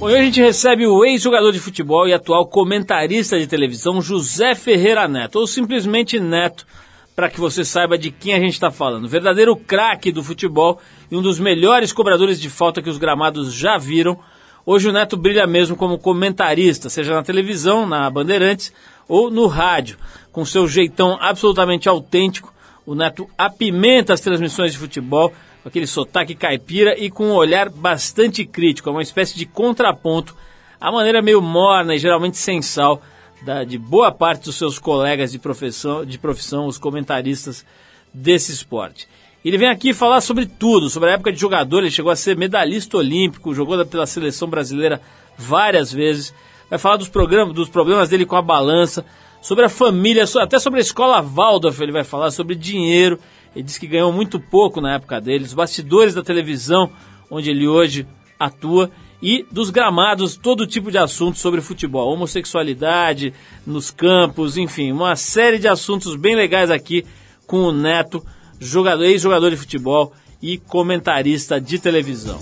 Hoje a gente recebe o ex-jogador de futebol e atual comentarista de televisão José Ferreira Neto, ou simplesmente Neto, para que você saiba de quem a gente está falando. Verdadeiro craque do futebol e um dos melhores cobradores de falta que os gramados já viram. Hoje o Neto brilha mesmo como comentarista, seja na televisão, na Bandeirantes ou no rádio. Com seu jeitão absolutamente autêntico, o Neto apimenta as transmissões de futebol com aquele sotaque caipira e com um olhar bastante crítico, é uma espécie de contraponto à maneira meio morna e geralmente sem sal da, de boa parte dos seus colegas de profissão, de profissão, os comentaristas desse esporte. Ele vem aqui falar sobre tudo, sobre a época de jogador, ele chegou a ser medalhista olímpico, jogou pela seleção brasileira várias vezes, vai falar dos, programas, dos problemas dele com a balança, sobre a família, até sobre a escola Waldorf ele vai falar, sobre dinheiro, ele disse que ganhou muito pouco na época dele, os bastidores da televisão, onde ele hoje atua, e dos gramados, todo tipo de assuntos sobre futebol, homossexualidade nos campos, enfim, uma série de assuntos bem legais aqui com o Neto, jogador, ex-jogador de futebol e comentarista de televisão.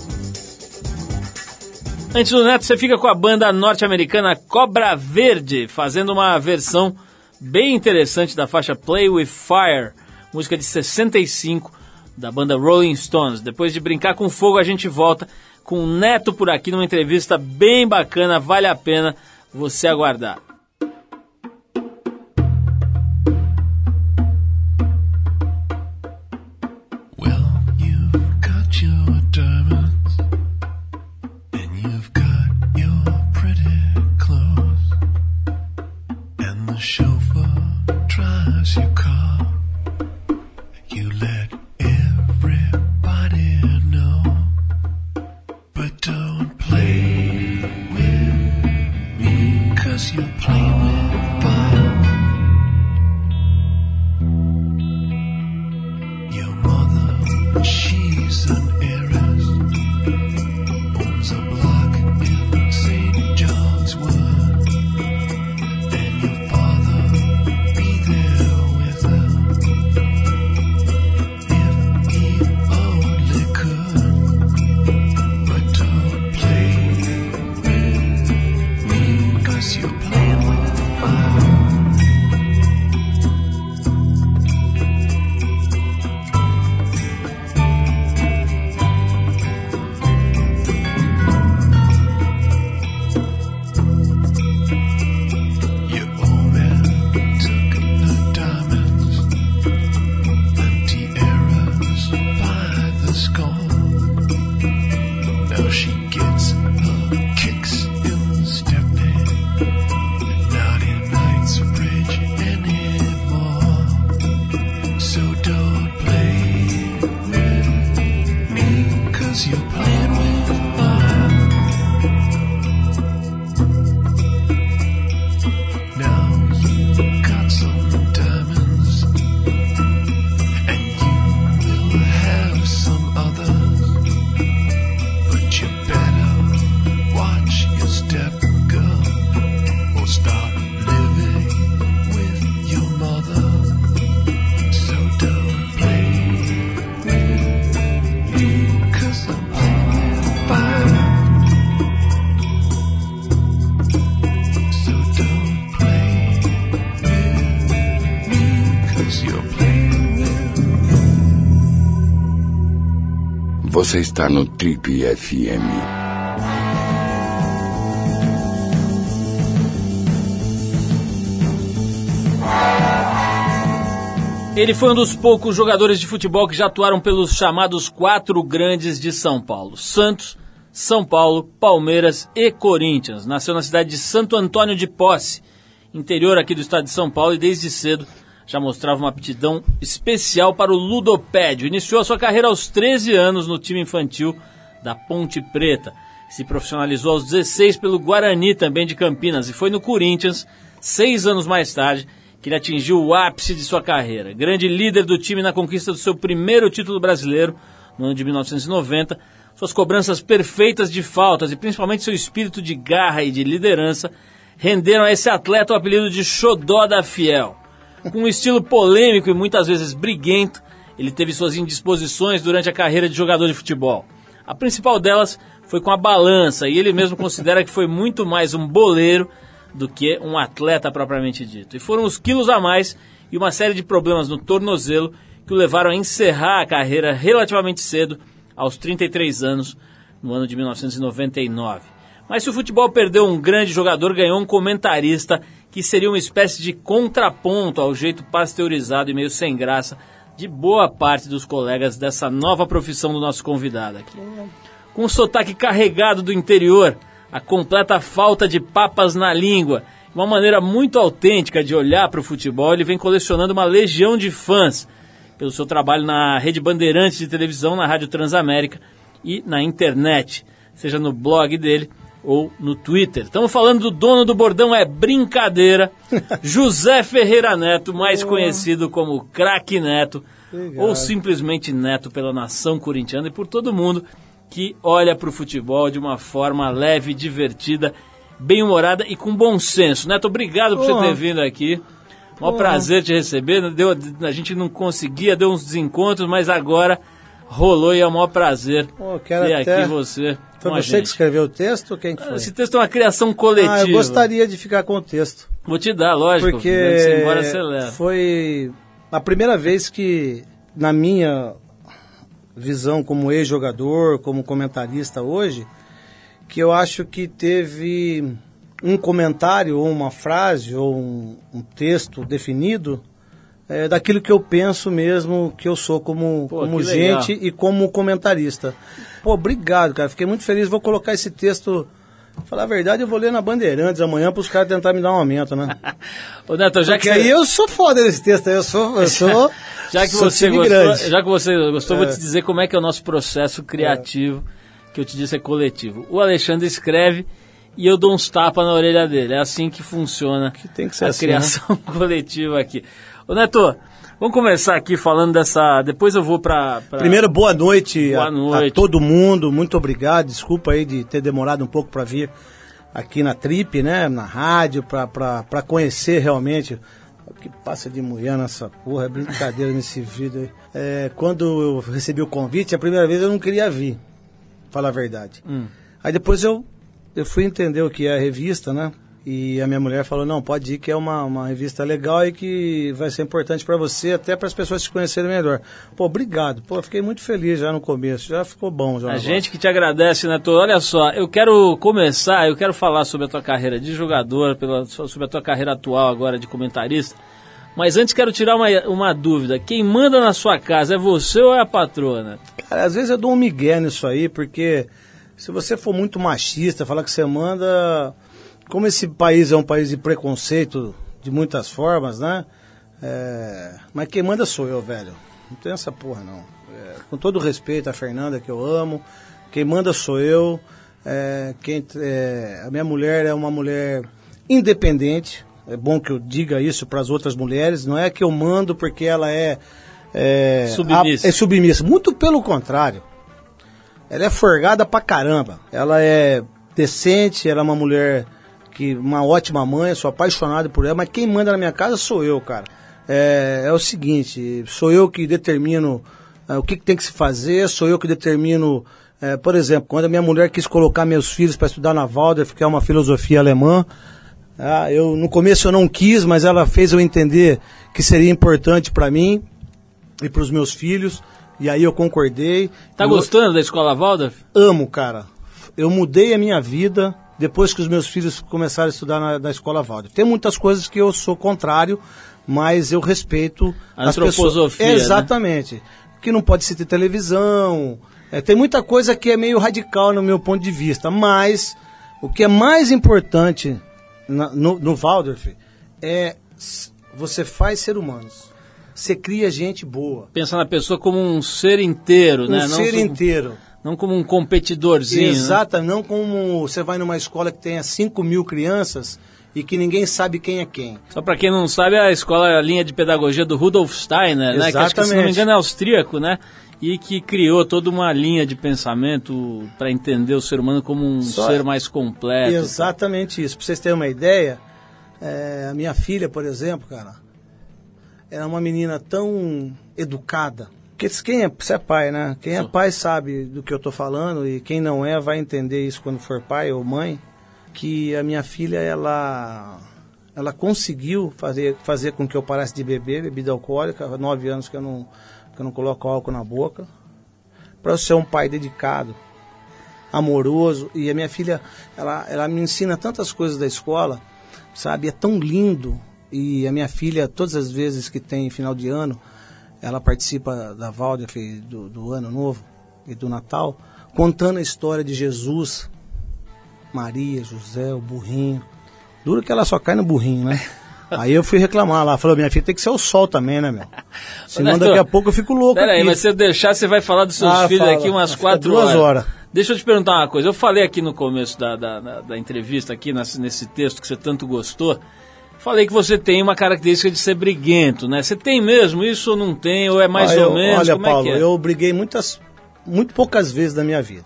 Antes do Neto, você fica com a banda norte-americana Cobra Verde, fazendo uma versão bem interessante da faixa Play with Fire, música de 65 da banda Rolling Stones. Depois de brincar com fogo, a gente volta com o Neto por aqui numa entrevista bem bacana, vale a pena você aguardar. you better. Você está no Trip FM. Ele foi um dos poucos jogadores de futebol que já atuaram pelos chamados quatro grandes de São Paulo: Santos, São Paulo, Palmeiras e Corinthians. Nasceu na cidade de Santo Antônio de Posse, interior aqui do estado de São Paulo, e desde cedo já mostrava uma aptidão especial para o ludopédio. Iniciou a sua carreira aos 13 anos no time infantil da Ponte Preta. Se profissionalizou aos 16 pelo Guarani, também de Campinas, e foi no Corinthians, seis anos mais tarde, que ele atingiu o ápice de sua carreira. Grande líder do time na conquista do seu primeiro título brasileiro, no ano de 1990, suas cobranças perfeitas de faltas e principalmente seu espírito de garra e de liderança renderam a esse atleta o apelido de Xodó da Fiel. Com um estilo polêmico e muitas vezes briguento, ele teve suas indisposições durante a carreira de jogador de futebol. A principal delas foi com a balança, e ele mesmo considera que foi muito mais um boleiro do que um atleta propriamente dito. E foram os quilos a mais e uma série de problemas no tornozelo que o levaram a encerrar a carreira relativamente cedo, aos 33 anos, no ano de 1999. Mas se o futebol perdeu um grande jogador, ganhou um comentarista que seria uma espécie de contraponto ao jeito pasteurizado e meio sem graça de boa parte dos colegas dessa nova profissão do nosso convidado aqui. Com o sotaque carregado do interior, a completa falta de papas na língua, uma maneira muito autêntica de olhar para o futebol, ele vem colecionando uma legião de fãs pelo seu trabalho na Rede Bandeirantes de televisão, na Rádio Transamérica e na internet, seja no blog dele ou no Twitter. Estamos falando do dono do bordão é brincadeira, José Ferreira Neto, mais conhecido como Craque Neto, Legal. ou simplesmente Neto pela nação corintiana e por todo mundo que olha para o futebol de uma forma leve, divertida, bem-humorada e com bom senso. Neto, obrigado por você ter vindo aqui. Um prazer te receber. Deu, a gente não conseguia, deu uns desencontros, mas agora rolou e é o maior prazer Pô, ter aqui você. Foi você gente. que escreveu o texto quem que foi? Esse texto é uma criação coletiva. Ah, eu gostaria de ficar com o texto. Vou te dar, lógico. Porque embora você leva. foi a primeira vez que, na minha visão como ex-jogador, como comentarista hoje, que eu acho que teve um comentário ou uma frase ou um, um texto definido é, daquilo que eu penso mesmo que eu sou como, Pô, como gente legal. e como comentarista. Pô, obrigado, cara. Fiquei muito feliz. Vou colocar esse texto. Falar a verdade, eu vou ler na Bandeirantes amanhã para os caras tentar me dar um aumento, né? Ô Neto, já Porque que aí você... eu sou foda nesse texto, eu sou, eu sou já que você gostou, já que você gostou, é. vou te dizer como é que é o nosso processo criativo, é. que eu te disse é coletivo. O Alexandre escreve e eu dou uns tapas na orelha dele. É assim que funciona que tem que ser a assim, criação né? coletiva aqui. Ô Neto, vamos começar aqui falando dessa. Depois eu vou para. Pra... Primeiro, boa noite, boa a, noite a todo mundo. Muito obrigado. Desculpa aí de ter demorado um pouco para vir aqui na Trip, né? Na rádio, para conhecer realmente o que passa de mulher nessa porra, é brincadeira nesse vídeo aí. É, quando eu recebi o convite, a primeira vez eu não queria vir, falar a verdade. Hum. Aí depois eu, eu fui entender o que é a revista, né? E a minha mulher falou: não, pode ir, que é uma, uma revista legal e que vai ser importante para você, até para as pessoas te conhecerem melhor. Pô, obrigado. Pô, fiquei muito feliz já no começo, já ficou bom. Já a gente que te agradece, Neto. Olha só, eu quero começar, eu quero falar sobre a tua carreira de jogador, pela, sobre a tua carreira atual agora de comentarista. Mas antes quero tirar uma, uma dúvida: quem manda na sua casa é você ou é a patrona? Cara, às vezes eu dou um migué nisso aí, porque se você for muito machista, falar que você manda como esse país é um país de preconceito de muitas formas, né? É, mas quem manda sou eu, velho. Não tem essa porra, não. É, com todo respeito à Fernanda, que eu amo, quem manda sou eu. É, quem, é, a minha mulher é uma mulher independente. É bom que eu diga isso para as outras mulheres. Não é que eu mando porque ela é, é submissa. A, é submissa. Muito pelo contrário. Ela é forgada pra caramba. Ela é decente, ela é uma mulher que uma ótima mãe, sou apaixonado por ela, mas quem manda na minha casa sou eu, cara. É, é o seguinte, sou eu que determino é, o que, que, tem que se fazer, sou eu que determino, é, por exemplo, quando a minha mulher quis colocar meus filhos para estudar na Waldorf, que é uma filosofia alemã, ah, eu no começo eu não quis, mas ela fez eu entender que seria importante para mim e para os meus filhos, e aí eu concordei. Tá gostando da escola Waldorf? Amo, cara. Eu mudei a minha vida depois que os meus filhos começaram a estudar na, na escola Waldorf. Tem muitas coisas que eu sou contrário, mas eu respeito a as pessoas. Né? Exatamente. Né? Que não pode se ter televisão. É, tem muita coisa que é meio radical no meu ponto de vista, mas o que é mais importante na, no, no Waldorf é você faz ser humanos. Você cria gente boa. Pensa na pessoa como um ser inteiro, um né? Um ser inteiro. Não como um competidorzinho. Exato, né? não como você vai numa escola que tenha 5 mil crianças e que ninguém sabe quem é quem. Só para quem não sabe, a escola é a linha de pedagogia do Rudolf Steiner, né? Que acho que, se não me engano, é austríaco, né? E que criou toda uma linha de pensamento para entender o ser humano como um Só ser mais completo. Exatamente isso. Para vocês terem uma ideia, é, a minha filha, por exemplo, cara, era uma menina tão educada, Porque quem é, você é pai, né? Quem é pai sabe do que eu tô falando e quem não é vai entender isso quando for pai ou mãe. Que a minha filha, ela, ela conseguiu fazer, fazer com que eu parasse de beber bebida alcoólica. Há nove anos que eu não, que eu não coloco álcool na boca. Para eu ser um pai dedicado, amoroso. E a minha filha, ela, ela me ensina tantas coisas da escola, sabe? É tão lindo. E a minha filha, todas as vezes que tem final de ano, ela participa da Waldorf do, do Ano Novo e do Natal, contando a história de Jesus, Maria, José, o burrinho. Duro que ela só cai no burrinho, né? Aí eu fui reclamar lá, falou, minha filha tem que ser o sol também, né, meu? Senão daqui a pouco eu fico louco Pera aqui. aí, mas se eu deixar, você vai falar dos seus Ah, filhos fala. aqui umas quatro duas horas. horas. Deixa eu te perguntar uma coisa. Eu falei aqui no começo da, da, da- da entrevista, aqui nesse, nesse texto que você tanto gostou, falei que você tem uma característica de ser briguento, né? Você tem mesmo isso ou não tem? Ou é mais Ah, ou eu- menos? Olha, Como Paulo, é é? eu briguei muitas, muito poucas vezes na minha vida.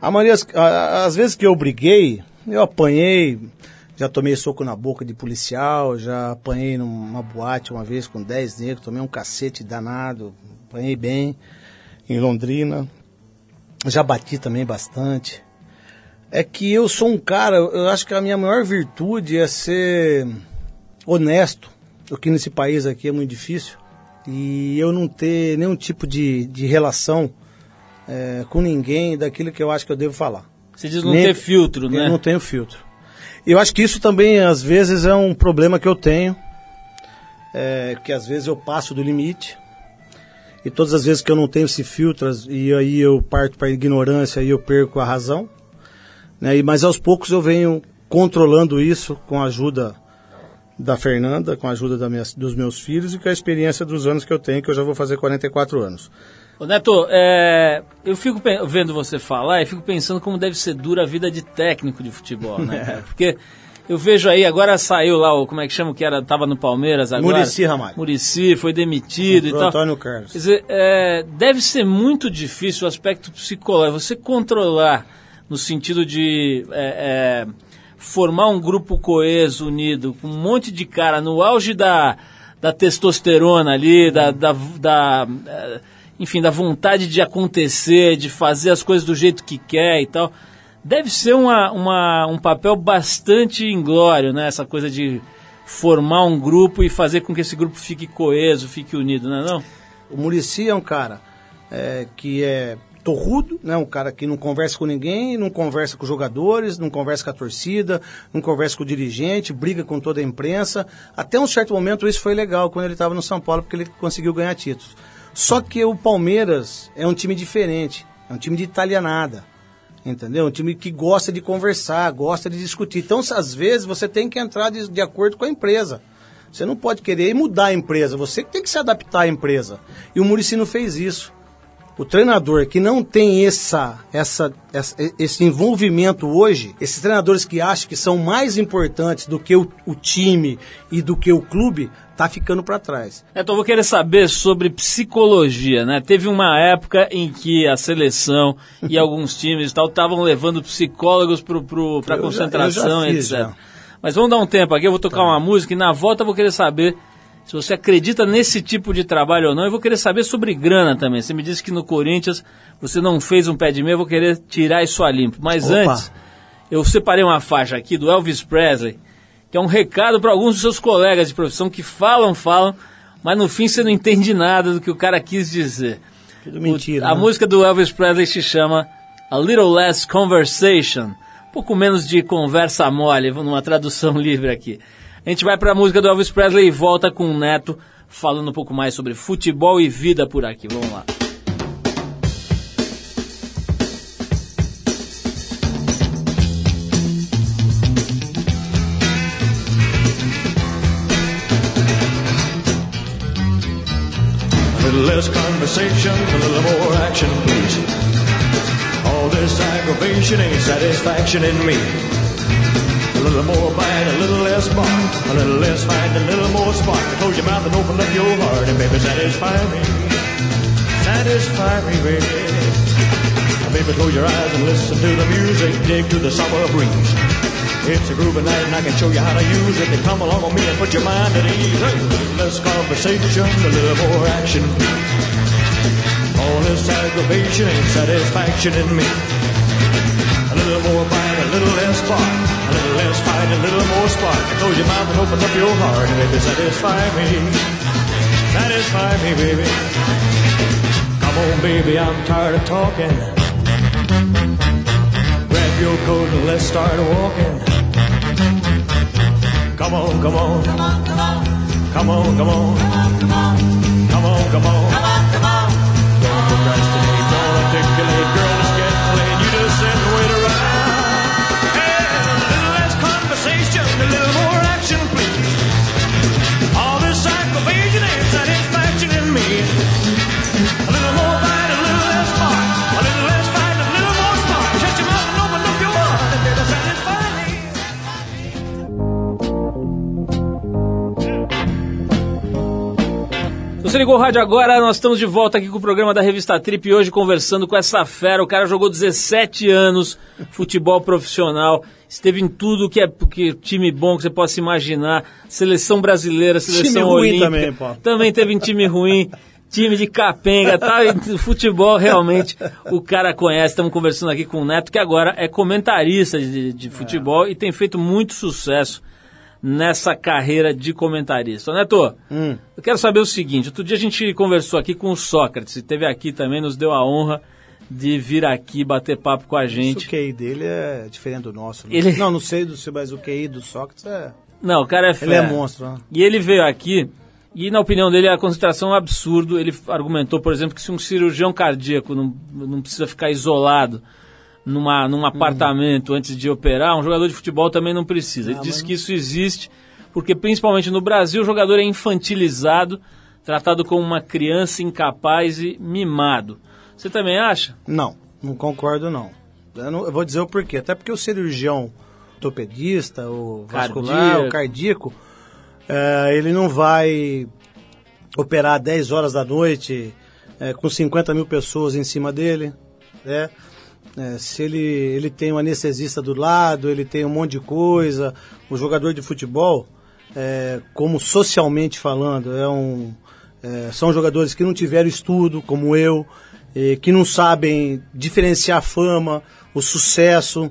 A maioria, as vezes que eu briguei, eu apanhei, já tomei soco na boca de policial, já apanhei numa boate uma vez com 10 negros, tomei um cacete danado, apanhei bem em Londrina. Já bati também bastante. É que eu sou um cara, eu acho que a minha maior virtude é ser honesto, o que nesse país aqui é muito difícil, e eu não ter nenhum tipo de, de relação eh, com ninguém daquilo que eu acho que eu devo falar. Você diz não Nem- ter filtro, né? Eu não tenho filtro. Eu acho que isso também, às vezes, é um problema que eu tenho, é, que às vezes eu passo do limite, e todas as vezes que eu não tenho esse filtro, e aí eu parto para a ignorância e eu perco a razão, né? E, mas aos poucos eu venho controlando isso com a ajuda da Fernanda, com a ajuda da minha- dos meus filhos e com a experiência dos anos que eu tenho, que eu já vou fazer 44 anos. Ô, Neto, é, eu fico vendo você falar e fico pensando como deve ser dura a vida de técnico de futebol, né, cara? Porque eu vejo aí, agora saiu lá, o, como é que chama que era, tava no Palmeiras agora? Muricy Ramalho. Muricy, foi demitido e Pro tal. Antônio Carlos. Quer dizer, é, deve ser muito difícil o aspecto psicológico, você controlar no sentido de é, é, formar um grupo coeso, unido, com um monte de cara no auge da, da testosterona ali, da, da, da, é, enfim, da vontade de acontecer, de fazer as coisas do jeito que quer e tal. Deve ser uma, uma, um papel bastante inglório, né? Essa coisa de formar um grupo e fazer com que esse grupo fique coeso, fique unido, não é não? O Murici é um cara é, que é torrudo, né? um cara que não conversa com ninguém, não conversa com os jogadores, não conversa com a torcida, não conversa com o dirigente, briga com toda a imprensa. Até um certo momento isso foi legal quando ele estava no São Paulo, porque ele conseguiu ganhar títulos. Só que o Palmeiras é um time diferente, é um time de italianada. Entendeu? Um time que gosta de conversar, gosta de discutir. Então, às vezes, você tem que entrar de, de acordo com a empresa. Você não pode querer mudar a empresa, você tem que se adaptar à empresa. E o Murici não fez isso. O treinador que não tem essa, essa, essa- esse envolvimento hoje, esses treinadores que acham que são mais importantes do que o, o time e do que o clube, tá ficando para trás. Então, eu vou querer saber sobre psicologia, né? Teve uma época em que a seleção e alguns times e tal estavam levando psicólogos para já- concentração, eu já fiz, etc. já. Mas vamos dar um tempo aqui, eu vou tocar uma música e na volta eu vou querer saber se você acredita nesse tipo de trabalho ou não. Eu vou querer saber sobre grana também. Você me disse que no Corinthians você não fez um pé de meia, eu vou querer tirar isso a limpo. Mas Opa. antes, eu separei uma faixa aqui do Elvis Presley, que é um recado para alguns dos seus colegas de profissão que falam, falam, mas no fim você não entende nada do que o cara quis dizer. Tudo mentira. O- a né? música do Elvis Presley se chama A Little Less Conversation. Um pouco menos de conversa mole, numa tradução livre aqui. A gente vai para a música do Elvis Presley e volta com o Neto falando um pouco mais sobre futebol e vida por aqui. Vamos lá. Less conversation, a little more action, please. All this aggravation ain't satisfaction in me. A little more bite, a little less bark, a little less fight, a little more spark. Close your mouth and open up your heart, and baby, satisfy me. Satisfy me, baby. Baby, close your eyes and listen to the music, dig to the summer breeze. It's a groovy night and I can show you how to use it. Then come along with me and put your mind at ease. A little less conversation, a little more action. All this aggravation ain't satisfaction in me. A little more bite, a little less spark. A little a little more spark. Close your mouth and open up your heart and baby, satisfy me. Satisfy me, baby. Come on, baby, I'm tired of talking. Grab your coat and let's start walking. Come on, come on. Come on, come on. Come on, come on. Come on, come on. Come on, come on. Don't procrastinate, don't articulate, girl, você ligou o rádio agora, nós estamos de volta aqui com o programa da Revista Trip e hoje conversando com essa fera. O cara jogou 17 anos futebol profissional, esteve em tudo que é que time bom que você possa imaginar, seleção brasileira, seleção Time ruim olímpica. também, pô. Também teve em time ruim, time de capenga, tá? Futebol realmente o cara conhece. Estamos conversando aqui com o Neto, que agora é comentarista de, de futebol e tem feito muito sucesso nessa carreira de comentarista. Neto, Hum. eu quero saber o seguinte: outro dia a gente conversou aqui com o Sócrates, e teve aqui também, nos deu a honra de vir aqui bater papo com a O gente. QI dele é diferente do nosso. né? Ele- Não, não sei do seu, mas o QI do Sócrates é. Não, o cara é Ele fera. é monstro, né? E ele veio aqui, e na opinião dele a concentração é um absurdo. Ele argumentou, por exemplo, que se um cirurgião cardíaco não, não precisa ficar isolado numa, num apartamento antes de operar, um jogador de futebol também não precisa. Ele Ah, disse mas- que isso existe porque, principalmente no Brasil, o jogador é infantilizado, tratado como uma criança incapaz e mimado. Você também acha? Não, não concordo não. Eu, não- eu vou dizer o porquê. Até porque o cirurgião ortopedista, o vascular, Cardíaco. o cardíaco, é, ele não vai operar 10 horas da noite é, com 50 mil pessoas em cima dele. Né? É, se ele, ele tem um anestesista do lado, ele tem um monte de coisa. O jogador de futebol, é, como socialmente falando, é um, é, são jogadores que não tiveram estudo, como eu, eh, que não sabem diferenciar a fama, o sucesso.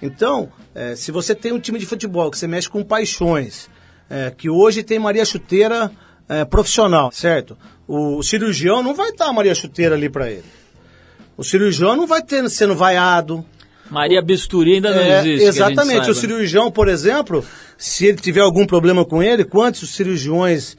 Então, eh, se você tem um time de futebol que você mexe com paixões, eh, que hoje tem Maria Chuteira eh, profissional, certo? O, cirurgião não vai estar Maria Chuteira ali para ele. O cirurgião não vai ter sendo vaiado, Maria Bisturi ainda não é, existe. exatamente. O cirurgião, por exemplo, se ele tiver algum problema com ele, quantos cirurgiões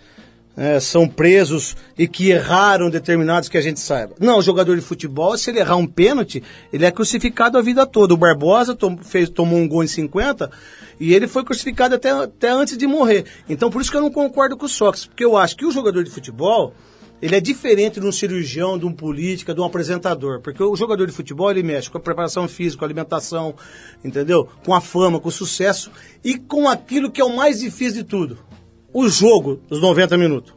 é, são presos e que erraram determinados que a gente saiba? Não, o jogador de futebol, se ele errar um pênalti, ele é crucificado a vida toda. O Barbosa tom- fez, tomou um gol em 50 e ele foi crucificado até, até antes de morrer. Então, por isso que eu não concordo com o Sócrates, porque eu acho que o jogador de futebol. Ele é diferente de um cirurgião, de um político, de um apresentador. Porque o jogador de futebol, ele mexe com a preparação física, com a alimentação, entendeu? Com a fama, com o sucesso e com aquilo que é o mais difícil de tudo. O jogo, os 90 minutos.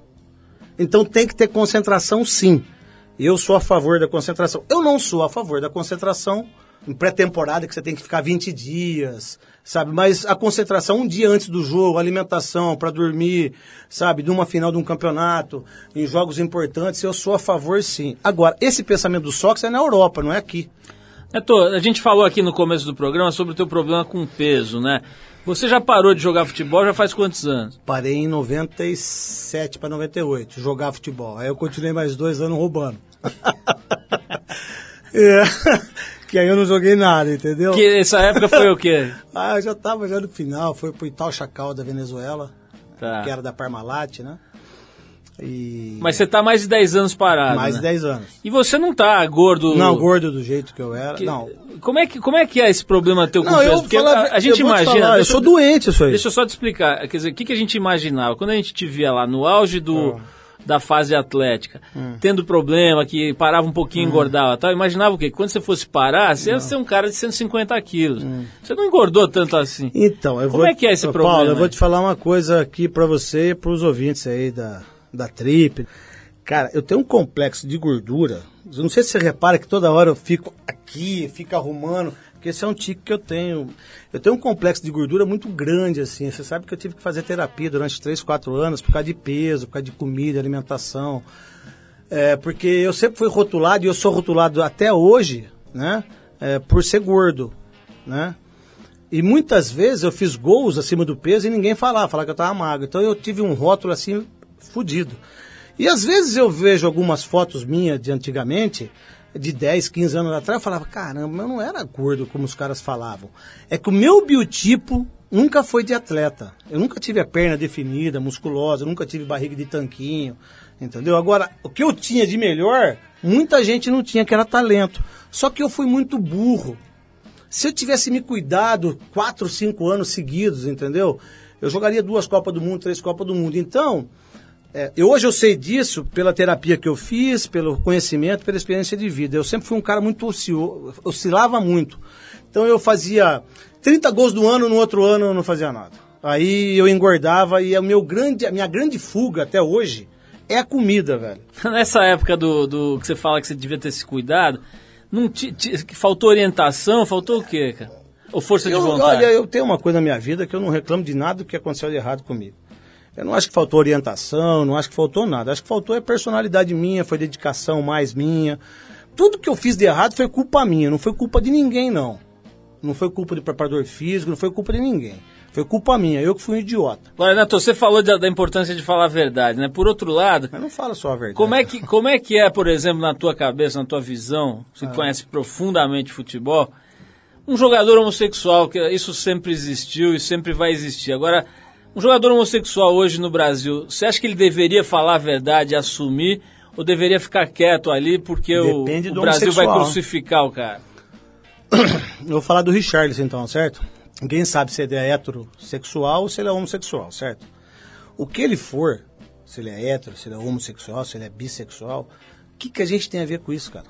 Então tem que ter concentração sim. Eu sou a favor da concentração. Eu não sou a favor da concentração em pré-temporada, que você tem que ficar 20 dias, sabe? Mas a concentração um dia antes do jogo, alimentação para dormir, sabe? Numa final de um campeonato, em jogos importantes, eu sou a favor sim. Agora, esse pensamento do Sox é na Europa, não é aqui. Neto, a gente falou aqui no começo do programa sobre o teu problema com peso, né? Você já parou de jogar futebol já faz quantos anos? Parei em 97 para 98, jogar futebol. Aí eu continuei mais dois anos roubando. É, que aí eu não joguei nada, entendeu? Que essa época foi o quê? Ah, eu já tava já no final, foi pro Itaú Chacal da Venezuela, Tá. que era da Parmalat, né? E Mas você tá mais de 10 anos parado, mais né? de 10 anos. E você não tá gordo... Não, gordo do jeito que eu era. que- Não. Como é, que, como é que é esse problema teu com Não, peso? eu, Porque falar- a, a gente eu imagina... falar, eu sou doente isso aí. Deixa eu só te explicar. Quer dizer, o que, que a gente imaginava? Quando a gente te via lá no auge do, da fase atlética, Hum. tendo problema, que parava um pouquinho e engordava tal, imaginava o quê? Quando você fosse parar, você ia ser um cara de 150 quilos. Você não engordou tanto assim. Então, eu Como vou, é que é esse Ô, problema, Paulo, eu vou te falar uma coisa aqui pra você e pros ouvintes aí da, da Trip. Cara, eu tenho um complexo de gordura. Eu não sei se você repara que toda hora eu fico aqui, fico arrumando, porque esse é um tique que eu tenho. Eu tenho um complexo de gordura muito grande, assim. Você sabe que eu tive que fazer terapia durante 3, 4 anos por causa de peso, por causa de comida, alimentação. É, porque eu sempre fui rotulado, e eu sou rotulado até hoje, né? É, por ser gordo, né? E muitas vezes eu fiz gols acima do peso e ninguém falava, falava que eu tava magro. Então eu tive um rótulo assim, fudido. E às vezes eu vejo algumas fotos minhas de antigamente, de 10, 15 anos atrás, eu falava, caramba, eu não era gordo como os caras falavam. É que o meu biotipo nunca foi de atleta. Eu nunca tive a perna definida, musculosa, nunca tive barriga de tanquinho, entendeu? Agora, o que eu tinha de melhor, muita gente não tinha, que era talento. Só que eu fui muito burro. Se eu tivesse me cuidado quatro, cinco anos seguidos, entendeu? Eu jogaria duas Copas do Mundo, três Copas do Mundo. Então, é, eu, hoje eu sei disso pela terapia que eu fiz, pelo conhecimento, pela experiência de vida. Eu sempre fui um cara muito ocioso, oscilava muito. Então eu fazia 30 gols do ano, no outro ano eu não fazia nada. Aí eu engordava e a, meu grande, a minha grande fuga até hoje é a comida, velho. Nessa época do, do que você fala que você devia ter se cuidado, não faltou orientação, faltou o quê, cara? Ou força de Eu, vontade? olha, eu tenho uma coisa na minha vida que eu não reclamo de nada do que aconteceu de errado comigo. Eu não acho que faltou orientação, não acho que faltou nada. Acho que faltou é personalidade minha, foi dedicação mais minha. Tudo que eu fiz de errado foi culpa minha, não foi culpa de ninguém, não. Não foi culpa do preparador físico, não foi culpa de ninguém. Foi culpa minha, eu que fui um idiota. Agora, Renato, você falou da, da importância de falar a verdade, né? Por outro lado, Mas não fala só a verdade. como é, que, como é que é, por exemplo, na tua cabeça, na tua visão, você Ah. que conhece profundamente futebol, um jogador homossexual, que isso sempre existiu e sempre vai existir. Agora, um jogador homossexual hoje no Brasil, você acha que ele deveria falar a verdade, assumir, ou deveria ficar quieto ali porque o, Depende o do Brasil vai crucificar o cara? Eu vou falar do Richarlison então, certo? Ninguém sabe se ele é heterossexual ou se ele é homossexual, certo? O que ele for, se ele é hétero, se ele é homossexual, se ele é bissexual, o que, que a gente tem a ver com isso, cara?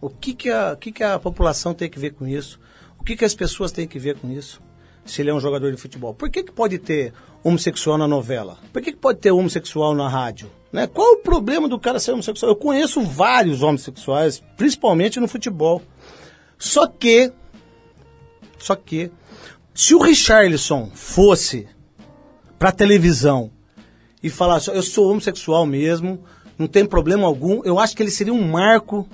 O que, que, a, o que, que a população tem que ver com isso? O que, que as pessoas têm que ver com isso? Se ele é um jogador de futebol. Por que, que pode ter homossexual na novela? Por que, que pode ter homossexual na rádio? Né? Qual o problema do cara ser homossexual? Eu conheço vários homossexuais, principalmente no futebol. Só que, só que, se o Richarlison fosse pra televisão e falasse, eu sou homossexual mesmo, não tem problema algum, eu acho que ele seria um marco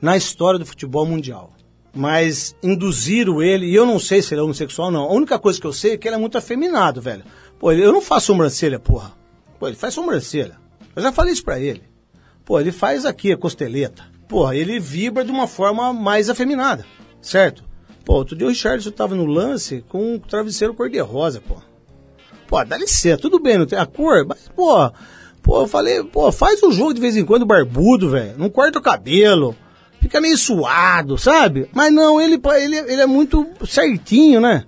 na história do futebol mundial. Mas induziram ele, e eu não sei se ele é homossexual não, a única coisa que eu sei é que ele é muito afeminado, velho. Pô, eu não faço sobrancelha, porra. Pô, ele faz sobrancelha. Eu já falei isso pra ele. Pô, ele faz aqui a costeleta. Pô, ele vibra de uma forma mais afeminada, certo? Pô, outro dia o Richardson tava no lance com um travesseiro cor-de-rosa, pô. Pô, dá licença, tudo bem, não tem a cor, mas, pô, pô, eu falei, pô, faz um jogo de vez em quando barbudo, velho. Não corta o cabelo. Fica meio suado, sabe? Mas não, ele, ele, ele é muito certinho, né?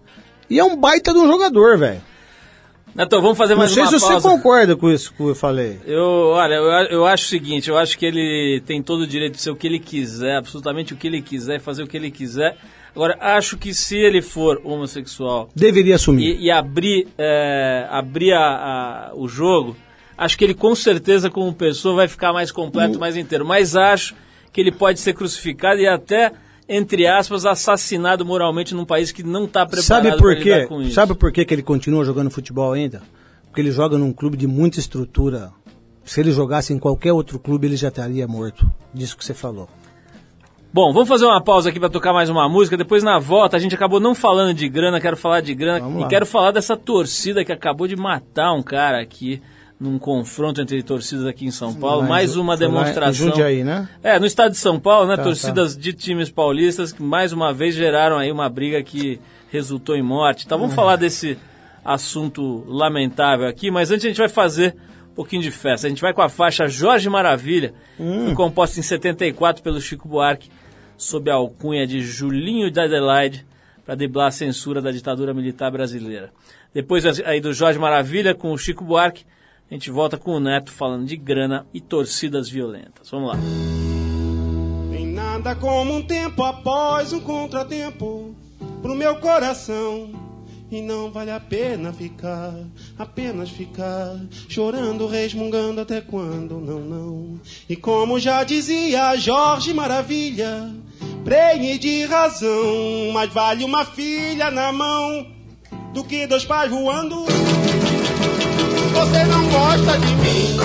E é um baita de um jogador, velho. Neto, vamos fazer Não mais sei uma se você pausa. concorda com isso que eu falei. Eu, olha, eu, eu acho o seguinte, eu acho que ele tem todo o direito de ser o que ele quiser, absolutamente o que ele quiser, fazer o que ele quiser. Agora, acho que se ele for homossexual Deveria assumir. e, e abrir, é, abrir a- a- o jogo, acho que ele com certeza, como pessoa, vai ficar mais completo, mais inteiro. Mas acho que ele pode ser crucificado e até, entre aspas, assassinado moralmente num país que não está preparado Sabe por quê? com isso. Sabe por quê que ele continua jogando futebol ainda? Porque ele joga num clube de muita estrutura. Se ele jogasse em qualquer outro clube, ele já estaria morto. Disso que você falou. Bom, vamos fazer uma pausa aqui para tocar mais uma música. Depois, na volta, a gente acabou não falando de grana, quero falar de grana Vamos e lá. quero falar dessa torcida que acabou de matar um cara aqui num confronto entre torcidas aqui em São Paulo. Lá mais uma foi lá demonstração. Jundiaí, né? É, no estado de São Paulo, né? Tá, torcidas de times paulistas que mais uma vez geraram aí uma briga que resultou em morte. Então Uhum. vamos falar desse assunto lamentável aqui, mas antes a gente vai fazer um pouquinho de festa. A gente vai com a faixa Jorge Maravilha, Hum. foi composta em 74 pelo Chico Buarque, sob a alcunha de Julinho de Adelaide, para driblar a censura da ditadura militar brasileira. Depois aí do Jorge Maravilha com o Chico Buarque, a gente volta com o Neto falando de grana e torcidas violentas. Vamos lá. Tem nada como um tempo após um contratempo pro meu coração. E não vale a pena ficar, apenas ficar, chorando, resmungando até quando, não, não. E como já dizia Jorge Maravilha, prenhe de razão, mas vale uma filha na mão do que dois pais voando. Você não gosta de mim,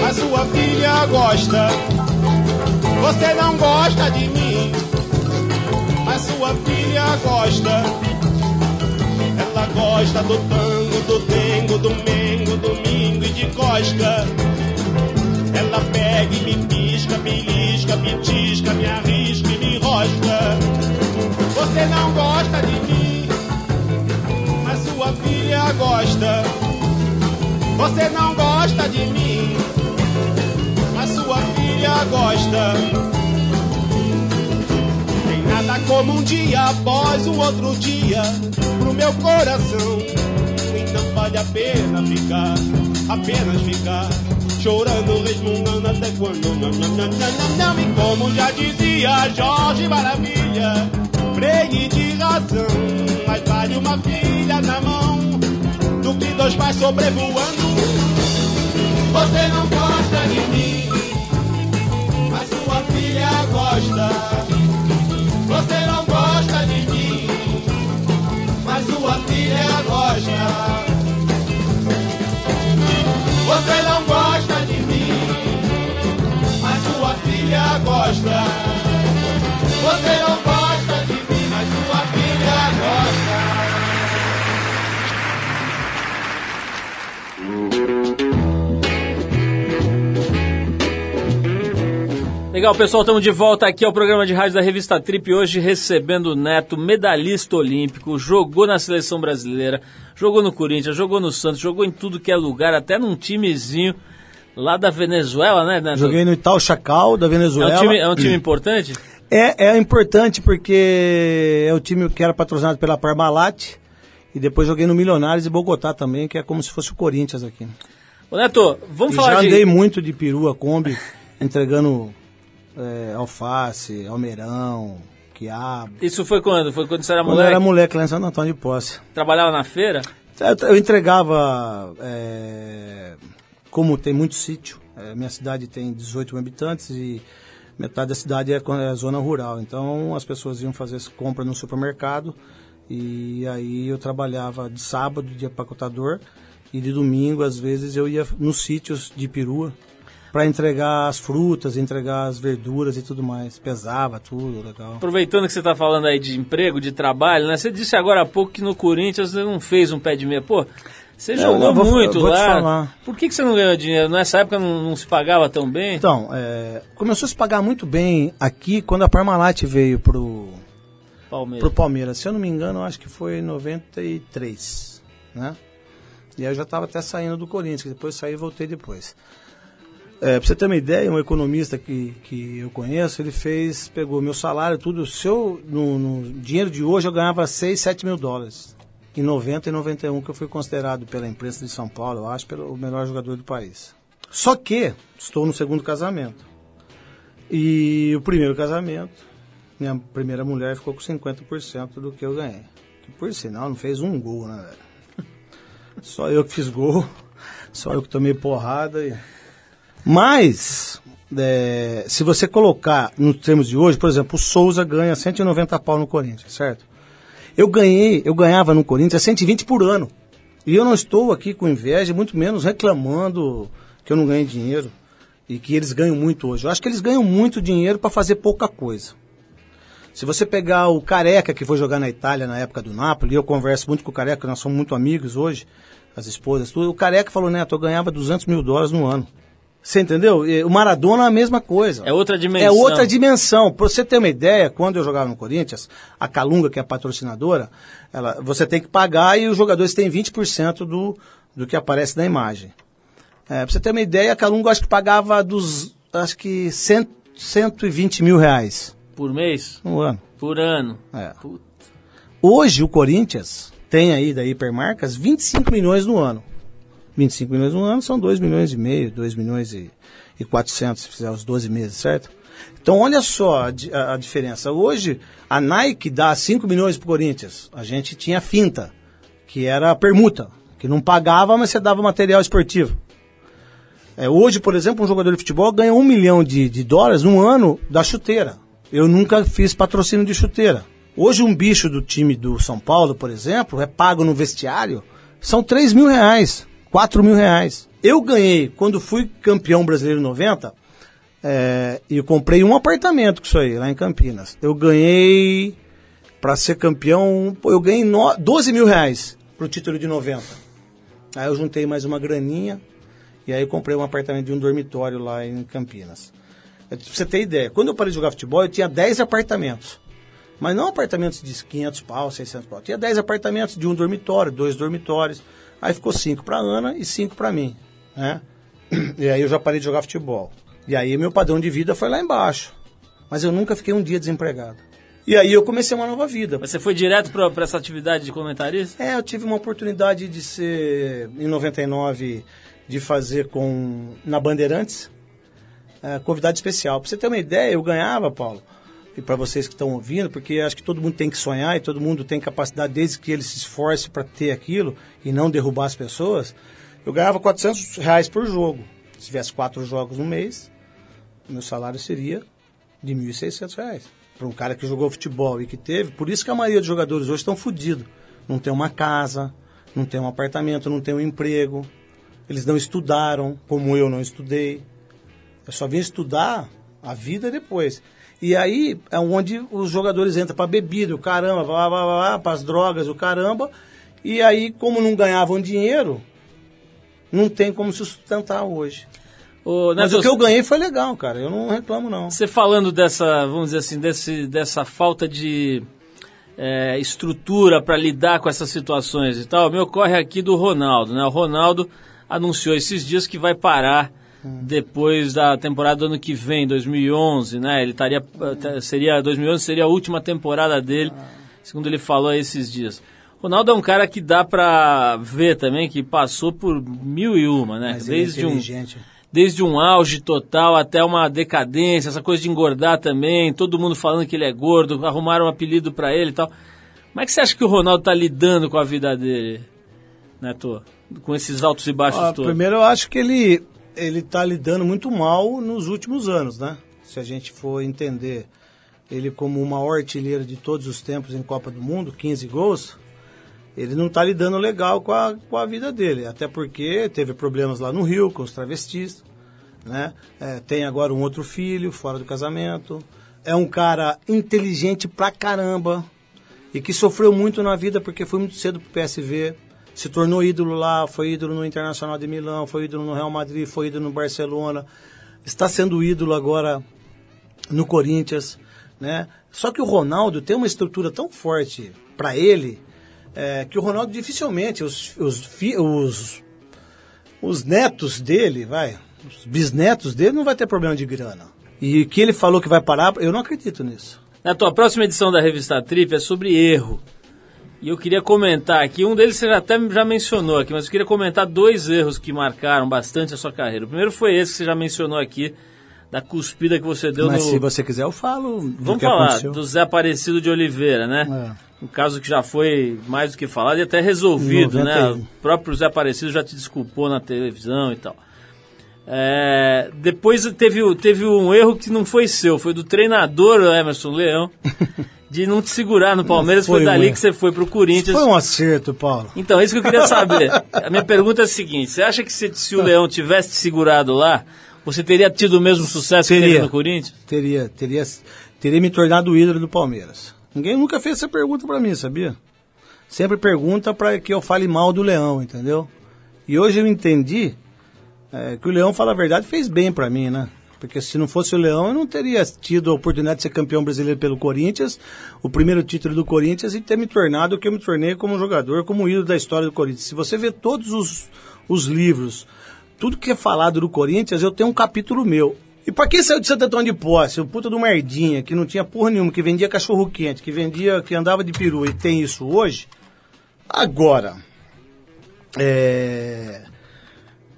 mas sua filha gosta. Você não gosta de mim, mas sua filha gosta. Ela gosta do tango, do dengo, do mengo, domingo e de cosca. Ela pega e me pisca, belisca, pitisca, me arrisca e me enrosca. Você não gosta de mim, mas sua filha gosta. Você não gosta de mim, mas sua filha gosta. Tem nada como um dia após o outro dia pro meu coração. Então vale a pena ficar, apenas ficar. Chorando, resmungando até quando não, não, não, não, não. E como já dizia Jorge Maravilha, freie de razão. Mas vale uma filha na mão do que dois pais sobrevoando. Você não gosta de mim, mas sua filha gosta. Você não gosta de mim, mas sua filha gosta. Você não gosta de mim, mas sua filha gosta. Você não Legal, pessoal, estamos de volta aqui ao programa de rádio da revista Trip. Hoje recebendo o Neto, medalhista olímpico, jogou na seleção brasileira, jogou no Corinthians, jogou no Santos, jogou em tudo que é lugar, até num timezinho lá da Venezuela, né, Neto? Joguei no Itaú Chacal, da É Venezuela. um time, é um time importante? É, é importante porque é o time que era patrocinado pela Parmalat. E depois joguei no Milionários e Bogotá também, que é como se fosse o Corinthians aqui. Ô, Neto, vamos E falar já de... andei muito de perua, Kombi, entregando é, alface, almeirão, quiabo. Isso foi quando? Foi quando você era Quando eu moleque? era moleque lá em Santo Antônio de Posse. Trabalhava na feira? Eu, eu entregava, é, como tem muito sítio, é, minha cidade tem 18 mil habitantes e metade da cidade é, é zona rural. Então as pessoas iam fazer compra no supermercado e aí eu trabalhava de sábado, de empacotador, e de domingo, às vezes, eu ia nos sítios de perua para entregar as frutas, entregar as verduras e tudo mais. Pesava tudo, legal. Aproveitando que você está falando aí de emprego, de trabalho, né? Você disse agora há pouco que no Corinthians você não fez um pé de meia. Pô, você Eu jogou vou- muito vou te lá. falar. Por que, que você não ganhou dinheiro? Nessa época não, não se pagava tão bem? Então, é, começou a se pagar muito bem aqui quando a Parmalat veio pro, Palmeiras. pro Palmeiras. Se eu não me engano, eu acho que foi em 93, né? E aí eu já estava até saindo do Corinthians, que depois saí e voltei depois. É, pra você ter uma ideia, um economista que, que eu conheço, ele fez, pegou meu salário, tudo, se eu, no, no dinheiro de hoje eu ganhava 6, 7 mil dólares. Em 90 e 91, que eu fui considerado pela imprensa de São Paulo, eu acho, pelo melhor jogador do país. Só que estou no segundo casamento. E o primeiro casamento, minha primeira mulher ficou com 50% do que eu ganhei. Que por sinal não fez um gol, né, velho? Só eu que fiz gol, só eu que tomei porrada. E... Mas, é, se você colocar nos termos de hoje, por exemplo, o Souza ganha 190 pau no Corinthians, certo? Eu ganhei, eu ganhava no Corinthians 120 por ano. E eu não estou aqui com inveja, muito menos reclamando que eu não ganhei dinheiro e que eles ganham muito hoje. Eu acho que eles ganham muito dinheiro para fazer pouca coisa. Se você pegar o Careca, que foi jogar na Itália na época do Napoli, eu converso muito com o Careca, nós somos muito amigos hoje, as esposas, tudo. O Careca falou, Neto, eu ganhava 200 mil dólares no ano. Você entendeu? O Maradona é a mesma coisa. É outra dimensão. É outra dimensão. Pra você ter uma ideia, quando eu jogava no Corinthians, a Calunga, que é a patrocinadora, ela, você tem que pagar e os jogadores têm 20% do, do que aparece na imagem. É, pra você ter uma ideia, a Calunga acho que pagava dos, acho que 100, 120 mil reais Por mês? no ano. Por ano? É. Hoje o Corinthians tem aí da Hipermarcas 25 milhões no ano. 25 milhões no ano são 2 milhões e meio, 2 milhões e, e 400, se fizer os 12 meses, certo? Então olha só a, a- a diferença. Hoje a Nike dá 5 milhões pro Corinthians. A gente tinha finta, que era a permuta, que não pagava, mas você dava material esportivo. É, hoje, por exemplo, um jogador de futebol ganha um milhão de, de dólares no ano da chuteira. Eu nunca fiz patrocínio de chuteira. Hoje, um bicho do time do São Paulo, por exemplo, é pago no vestiário, são 3 mil reais, 4 mil reais. Eu ganhei, quando fui campeão brasileiro em 90, é, eu comprei um apartamento com isso aí, lá em Campinas. Eu ganhei, para ser campeão, eu ganhei no, 12 mil reais pro título de 90. Aí eu juntei mais uma graninha, e aí eu comprei um apartamento de um dormitório lá em Campinas. É, Pra você ter ideia, quando eu parei de jogar futebol, eu tinha 10 apartamentos. Mas não apartamentos de 500 pau, 600 pau. Tinha 10 apartamentos de um dormitório, dois dormitórios. Aí ficou cinco para Ana e cinco para mim, né? E aí eu já parei de jogar futebol. E aí meu padrão de vida foi lá embaixo. Mas eu nunca fiquei um dia desempregado. E aí eu comecei uma nova vida. Mas você foi direto pra essa atividade de comentarista? É, eu tive uma oportunidade de ser, em 99, de fazer com na Bandeirantes, é, convidado especial. Pra você ter uma ideia, eu ganhava, Paulo, e para vocês que estão ouvindo, porque acho que todo mundo tem que sonhar e todo mundo tem capacidade, desde que ele se esforce para ter aquilo e não derrubar as pessoas. Eu ganhava 400 reais por jogo. Se tivesse quatro jogos no mês, meu salário seria de 1.600 reais. Para um cara que jogou futebol e que teve, por isso que a maioria dos jogadores hoje estão fodidos. Não tem uma casa, não tem um apartamento, não tem um emprego. Eles não estudaram, como eu não estudei. Eu só vim estudar a vida depois. E aí é onde os jogadores entram para bebida, o caramba, para as drogas, o caramba. E aí, como não ganhavam dinheiro, não tem como se sustentar hoje. Ô, Mas Neto, o que eu ganhei foi legal, cara. Eu não reclamo, não. Você falando dessa, vamos dizer assim, desse, dessa falta de é, estrutura para lidar com essas situações e tal, me ocorre aqui do Ronaldo, né? O Ronaldo anunciou esses dias que vai parar depois da temporada do ano que vem, 2011, né? Ele estaria, seria 2011 seria a última temporada dele, segundo ele falou esses dias. Ronaldo é um cara que dá para ver também que passou por mil e uma, né? Mas ele é Desde um inteligente. desde um auge total até uma decadência, essa coisa de engordar também, todo mundo falando que ele é gordo, arrumaram um apelido pra ele e tal. Como é que você acha que o Ronaldo tá lidando com a vida dele, Neto? Com esses altos e baixos Ah, todos? primeiro, eu acho que ele ele está lidando muito mal nos últimos anos, né? Se a gente for entender ele como o maior artilheiro de todos os tempos em Copa do Mundo, 15 gols, ele não está lidando legal com a, com a vida dele. Até porque teve problemas lá no Rio com os travestis, né? É, tem agora um outro filho fora do casamento. É um cara inteligente pra caramba e que sofreu muito na vida porque foi muito cedo pro PSV se tornou ídolo lá, foi ídolo no Internacional de Milão, foi ídolo no Real Madrid, foi ídolo no Barcelona, está sendo ídolo agora no Corinthians, né? Só que o Ronaldo tem uma estrutura tão forte para ele é, que o Ronaldo dificilmente os, os, os, os netos dele, vai, os bisnetos dele não vai ter problema de grana. E que ele falou que vai parar, eu não acredito nisso. Neto, a próxima edição da revista Trip é sobre erro. E eu queria comentar aqui, um deles você já até já mencionou aqui, mas eu queria comentar dois erros que marcaram bastante a sua carreira. O primeiro foi esse que você já mencionou aqui, da cuspida que você deu Mas no... se você quiser eu falo. Vamos falar aconteceu. do Zé Aparecido de Oliveira, né? É. Um caso que já foi mais do que falado e até resolvido, né? 91. O próprio Zé Aparecido já te desculpou na televisão e tal. É, depois teve, teve um erro que não foi seu, foi do treinador Emerson Leão, de não te segurar no Palmeiras, Foi foi, dali que você foi pro Corinthians. Foi um acerto, Paulo. Então, é isso que eu queria saber. A minha pergunta é a seguinte: você acha que se, se o Leão tivesse te segurado lá, você teria tido o mesmo sucesso que Teria. teve no Corinthians? Teria, teria, teria me tornado o ídolo do Palmeiras. Ninguém nunca fez essa pergunta pra mim, sabia? Sempre pergunta pra que eu fale mal do Leão, entendeu? E hoje eu entendi é, que o Leão, fala a verdade, fez bem pra mim, né? Porque se não fosse o Leão, eu não teria tido a oportunidade de ser campeão brasileiro pelo Corinthians, o primeiro título do Corinthians e ter me tornado o que eu me tornei como jogador, como ídolo da história do Corinthians. Se você vê todos os, os livros, tudo que é falado do Corinthians, eu tenho um capítulo meu. E pra quem saiu de Santo Antônio de Posse, o puta do merdinha, que não tinha porra nenhuma, que vendia cachorro quente, que vendia, que andava de peru e tem isso hoje, agora, é,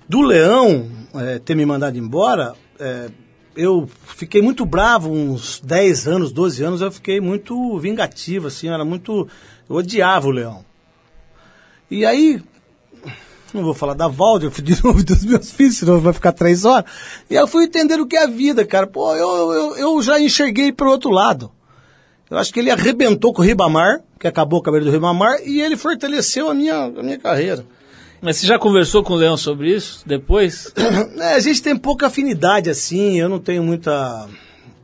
do Leão é, ter me mandado embora, é, eu fiquei muito bravo, uns 10 anos, 12 anos, eu fiquei muito vingativo, assim, eu era muito. Eu odiava o Leão. E aí, não vou falar da Valde, de novo dos meus filhos, senão vai ficar três horas. E eu fui entender o que é a vida, cara. Pô, eu, eu, eu já enxerguei pro outro lado. Eu acho que ele arrebentou com o Ribamar, que acabou a carreira do Ribamar, e ele fortaleceu a minha, a minha carreira. Mas você já conversou com o Leão sobre isso depois? É, a gente tem pouca afinidade assim, eu não tenho muita.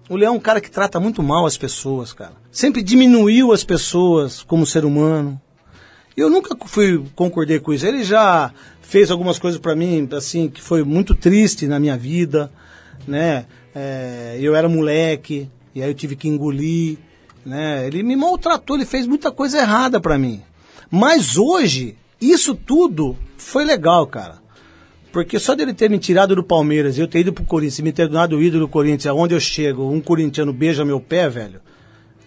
O Leão é um cara que trata muito mal as pessoas, cara. Sempre diminuiu as pessoas como ser humano. Eu nunca fui concordei com isso. Ele já fez algumas coisas pra mim, assim, que foi muito triste na minha vida, né? É, eu era moleque e aí eu tive que engolir, né? Ele me maltratou, ele fez muita coisa errada pra mim. Mas hoje, isso tudo foi legal, cara. Porque só dele ter me tirado do Palmeiras e eu ter ido pro Corinthians e me ter dado o ídolo do Corinthians, aonde eu chego, um corintiano beija meu pé, velho.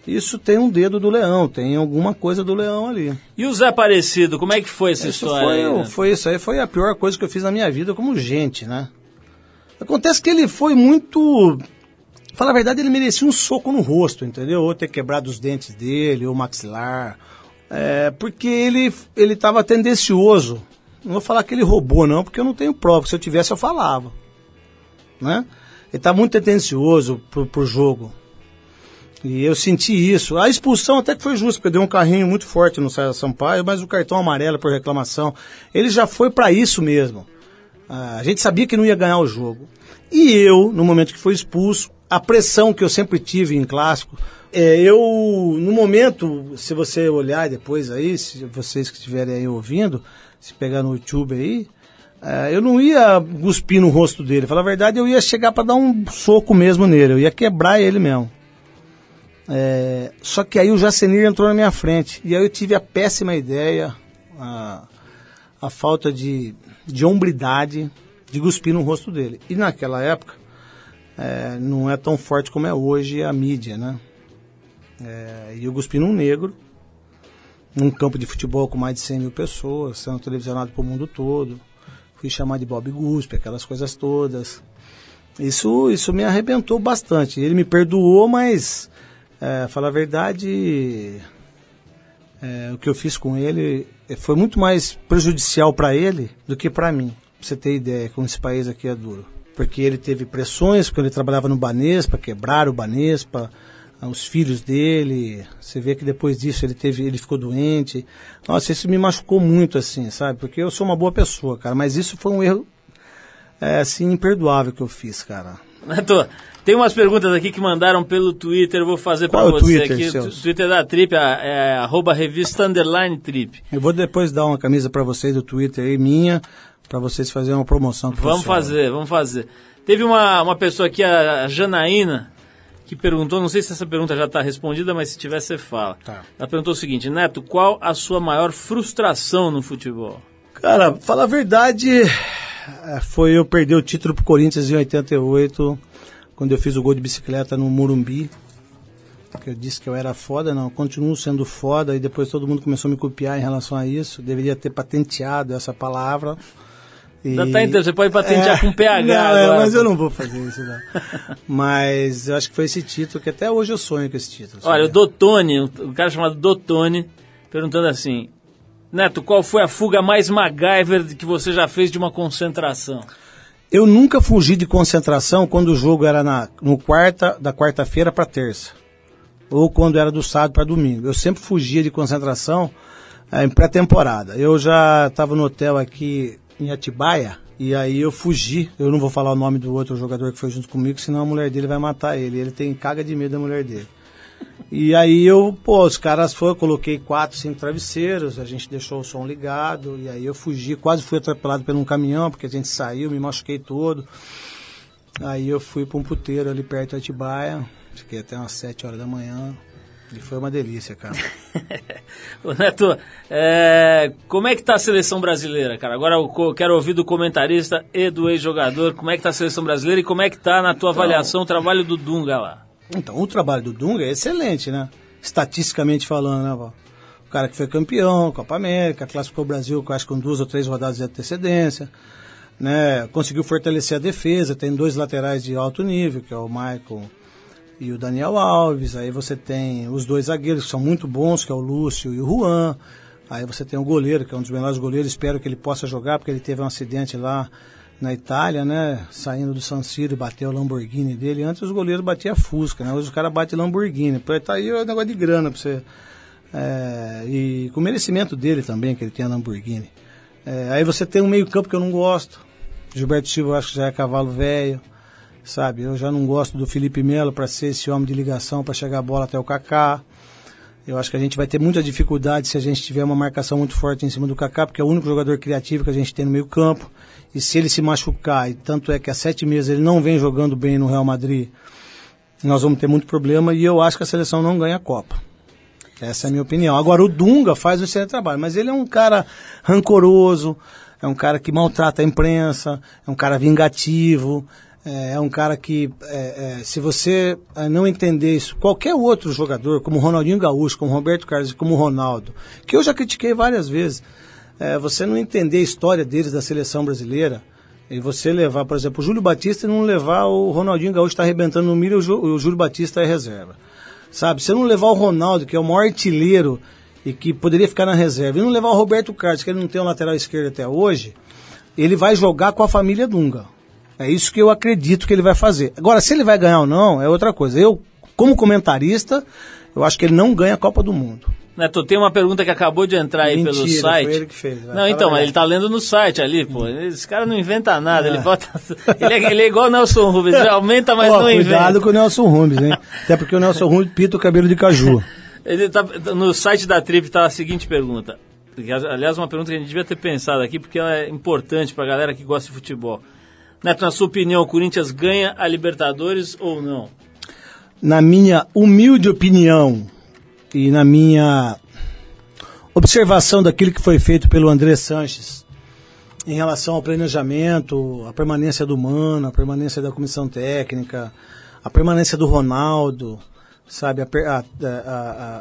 Isso tem um dedo do leão, tem alguma coisa do leão ali. E o Zé Aparecido, como é que foi essa Isso história? foi, aí, né? foi isso aí, foi a pior coisa que eu fiz na minha vida como gente, né? Acontece que ele foi muito. Falar a verdade, ele merecia um soco no rosto, entendeu? Ou ter quebrado os dentes dele, ou maxilar. É, porque ele, ele tava tendencioso. Não vou falar que ele roubou, não, porque eu não tenho prova. Se eu tivesse, eu falava. Né? Ele tá muito tendencioso pro, pro jogo. E eu senti isso. A expulsão até que foi justa, porque deu um carrinho muito forte no César Sampaio, mas o cartão amarelo por reclamação, ele já foi para isso mesmo. Ah, a gente sabia que não ia ganhar o jogo. E eu, no momento que foi expulso, a pressão que eu sempre tive em clássico, é, eu, no momento, se você olhar depois aí, se vocês que estiverem aí ouvindo, se pegar no YouTube aí, é, eu não ia cuspir no rosto dele. Falar a verdade, eu ia chegar para dar um soco mesmo nele, eu ia quebrar ele mesmo. É, só que aí o Jacenir entrou na minha frente. E aí eu tive a péssima ideia, a, a falta de, de hombridade de cuspir no rosto dele. E naquela época, é, não é tão forte como é hoje a mídia, né? É, e eu cuspi num negro, num campo de futebol com mais de 100 mil pessoas, sendo televisionado para o mundo todo. Fui chamado de Bob Guspe, aquelas coisas todas. Isso, isso me arrebentou bastante. Ele me perdoou, mas, é, falar a verdade, é, o que eu fiz com ele é, foi muito mais prejudicial para ele do que para mim. Pra você ter ideia, como esse país aqui é duro. Porque ele teve pressões, porque ele trabalhava no Banespa, quebraram o Banespa, ah, os filhos dele. Você vê que depois disso ele teve, ele ficou doente. Nossa, isso me machucou muito, assim, sabe? Porque eu sou uma boa pessoa, cara, mas isso foi um erro, é, assim, imperdoável que eu fiz, cara. Neto, tem umas perguntas aqui que mandaram pelo Twitter, eu vou fazer para é você Twitter, aqui. O Celso? Twitter da Trip é, é arroba revista underline Trip. Eu vou depois dar uma camisa para vocês do Twitter aí, minha, para vocês fazerem uma promoção. que Vamos fazer, vamos fazer. Teve uma, uma pessoa aqui, a Janaína, que perguntou, não sei se essa pergunta já está respondida, mas se tiver você fala. Tá. Ela perguntou o seguinte, Neto, qual a sua maior frustração no futebol? Cara, falar a verdade, é, foi eu perder o título pro Corinthians em 88, quando eu fiz o gol de bicicleta no Morumbi. Que eu disse que eu era foda, não, eu continuo sendo foda, e depois todo mundo começou a me copiar em relação a isso. Deveria ter patenteado essa palavra. E- Já tá você pode patentear com PH não, é, agora. mas eu não vou fazer isso, não. mas eu acho que foi esse título, que até hoje eu sonho com esse título. Olha, o sabe? Dotone, um cara chamado Dotone, perguntando assim, Neto, qual foi a fuga mais MacGyver que você já fez de uma concentração? Eu nunca fugi de concentração quando o jogo era na, no quarta, da quarta-feira para terça. Ou quando era do sábado para domingo. Eu sempre fugia de concentração eh, em pré-temporada. Eu já estava no hotel aqui em Atibaia, e aí eu fugi. Eu não vou falar o nome do outro jogador que foi junto comigo, senão a mulher dele vai matar ele. Ele tem caga de medo da mulher dele. E aí eu, pô, os caras foram, coloquei quatro, cinco travesseiros, a gente deixou o som ligado, e aí eu fugi, quase fui atropelado por um caminhão, porque a gente saiu, me machuquei todo. Aí eu fui para um puteiro ali perto de Atibaia, fiquei até umas sete horas da manhã, e foi uma delícia, cara. Ô, Neto, é, como é que tá a seleção brasileira, cara? Agora eu quero ouvir do comentarista e do ex-jogador, como é que tá a seleção brasileira e como é que tá na tua avaliação o trabalho do Dunga lá? Então, o trabalho do Dunga é excelente, né? Estatisticamente falando, né, Val? O cara que foi campeão, Copa América, classificou o Brasil, acho que com duas ou três rodadas de antecedência, né? Conseguiu fortalecer a defesa, tem dois laterais de alto nível, que é o Michael e o Daniel Alves. Aí você tem os dois zagueiros que são muito bons, que é o Lúcio e o Juan. Aí você tem o goleiro, que é um dos melhores goleiros, espero que ele possa jogar, porque ele teve um acidente lá na Itália, né? Saindo do San Siro, bateu o Lamborghini dele. Antes os goleiros batiam Fusca, né? Hoje os caras batem Lamborghini. Pô, Tá aí o negócio de grana pra você. É, e com o merecimento dele também, que ele tem a Lamborghini. É, aí você tem um meio campo que eu não gosto. Gilberto Silva eu acho que já é cavalo velho, sabe? Eu já não gosto do Felipe Melo para ser esse homem de ligação para chegar a bola até o Kaká. Eu acho que a gente vai ter muita dificuldade se a gente tiver uma marcação muito forte em cima do Kaká, porque é o único jogador criativo que a gente tem no meio campo. E se ele se machucar, e tanto é que há sete meses ele não vem jogando bem no Real Madrid, nós vamos ter muito problema e eu acho que a seleção não ganha a Copa. Essa é a minha opinião. Agora, o Dunga faz o excelente trabalho, mas ele é um cara rancoroso, é um cara que maltrata a imprensa, é um cara vingativo, é, é um cara que, é, é, se você é, não entender isso, qualquer outro jogador, como Ronaldinho Gaúcho, como Roberto Carlos, como Ronaldo, que eu já critiquei várias vezes, é, você não entender a história deles da seleção brasileira, e você levar, por exemplo, o Júlio Batista e não levar o Ronaldinho Gaúcho está arrebentando no milho, o Júlio Batista é reserva. Sabe? Você não levar o Ronaldo, que é o maior artilheiro e que poderia ficar na reserva, e não levar o Roberto Carlos, que ele não tem um lateral esquerdo até hoje, ele vai jogar com a família Dunga. É isso que eu acredito que ele vai fazer. Agora, se ele vai ganhar ou não, é outra coisa. Eu, como comentarista, eu acho que ele não ganha a Copa do Mundo. Neto, tem uma pergunta que acabou de entrar aí Mentira, pelo site. Foi ele que fez. Não, então, mas ele tá lendo no site ali, pô. Esse cara não inventa nada, ele bota. Ele é, ele é igual o Nelson Rubens, ele aumenta, mas Ó, não inventa. cuidado com o Nelson Rubens, hein? Até porque o Nelson Rubens pita o cabelo de caju. Ele tá, no site da Trip tá a seguinte pergunta. Aliás, uma pergunta que a gente devia ter pensado aqui, porque ela é importante pra galera que gosta de futebol. Neto, na sua opinião, o Corinthians ganha a Libertadores ou não? Na minha humilde opinião e na minha observação daquilo que foi feito pelo André Sanches em relação ao planejamento, a permanência do Mano, a permanência da comissão técnica, a permanência do Ronaldo, sabe, a, a,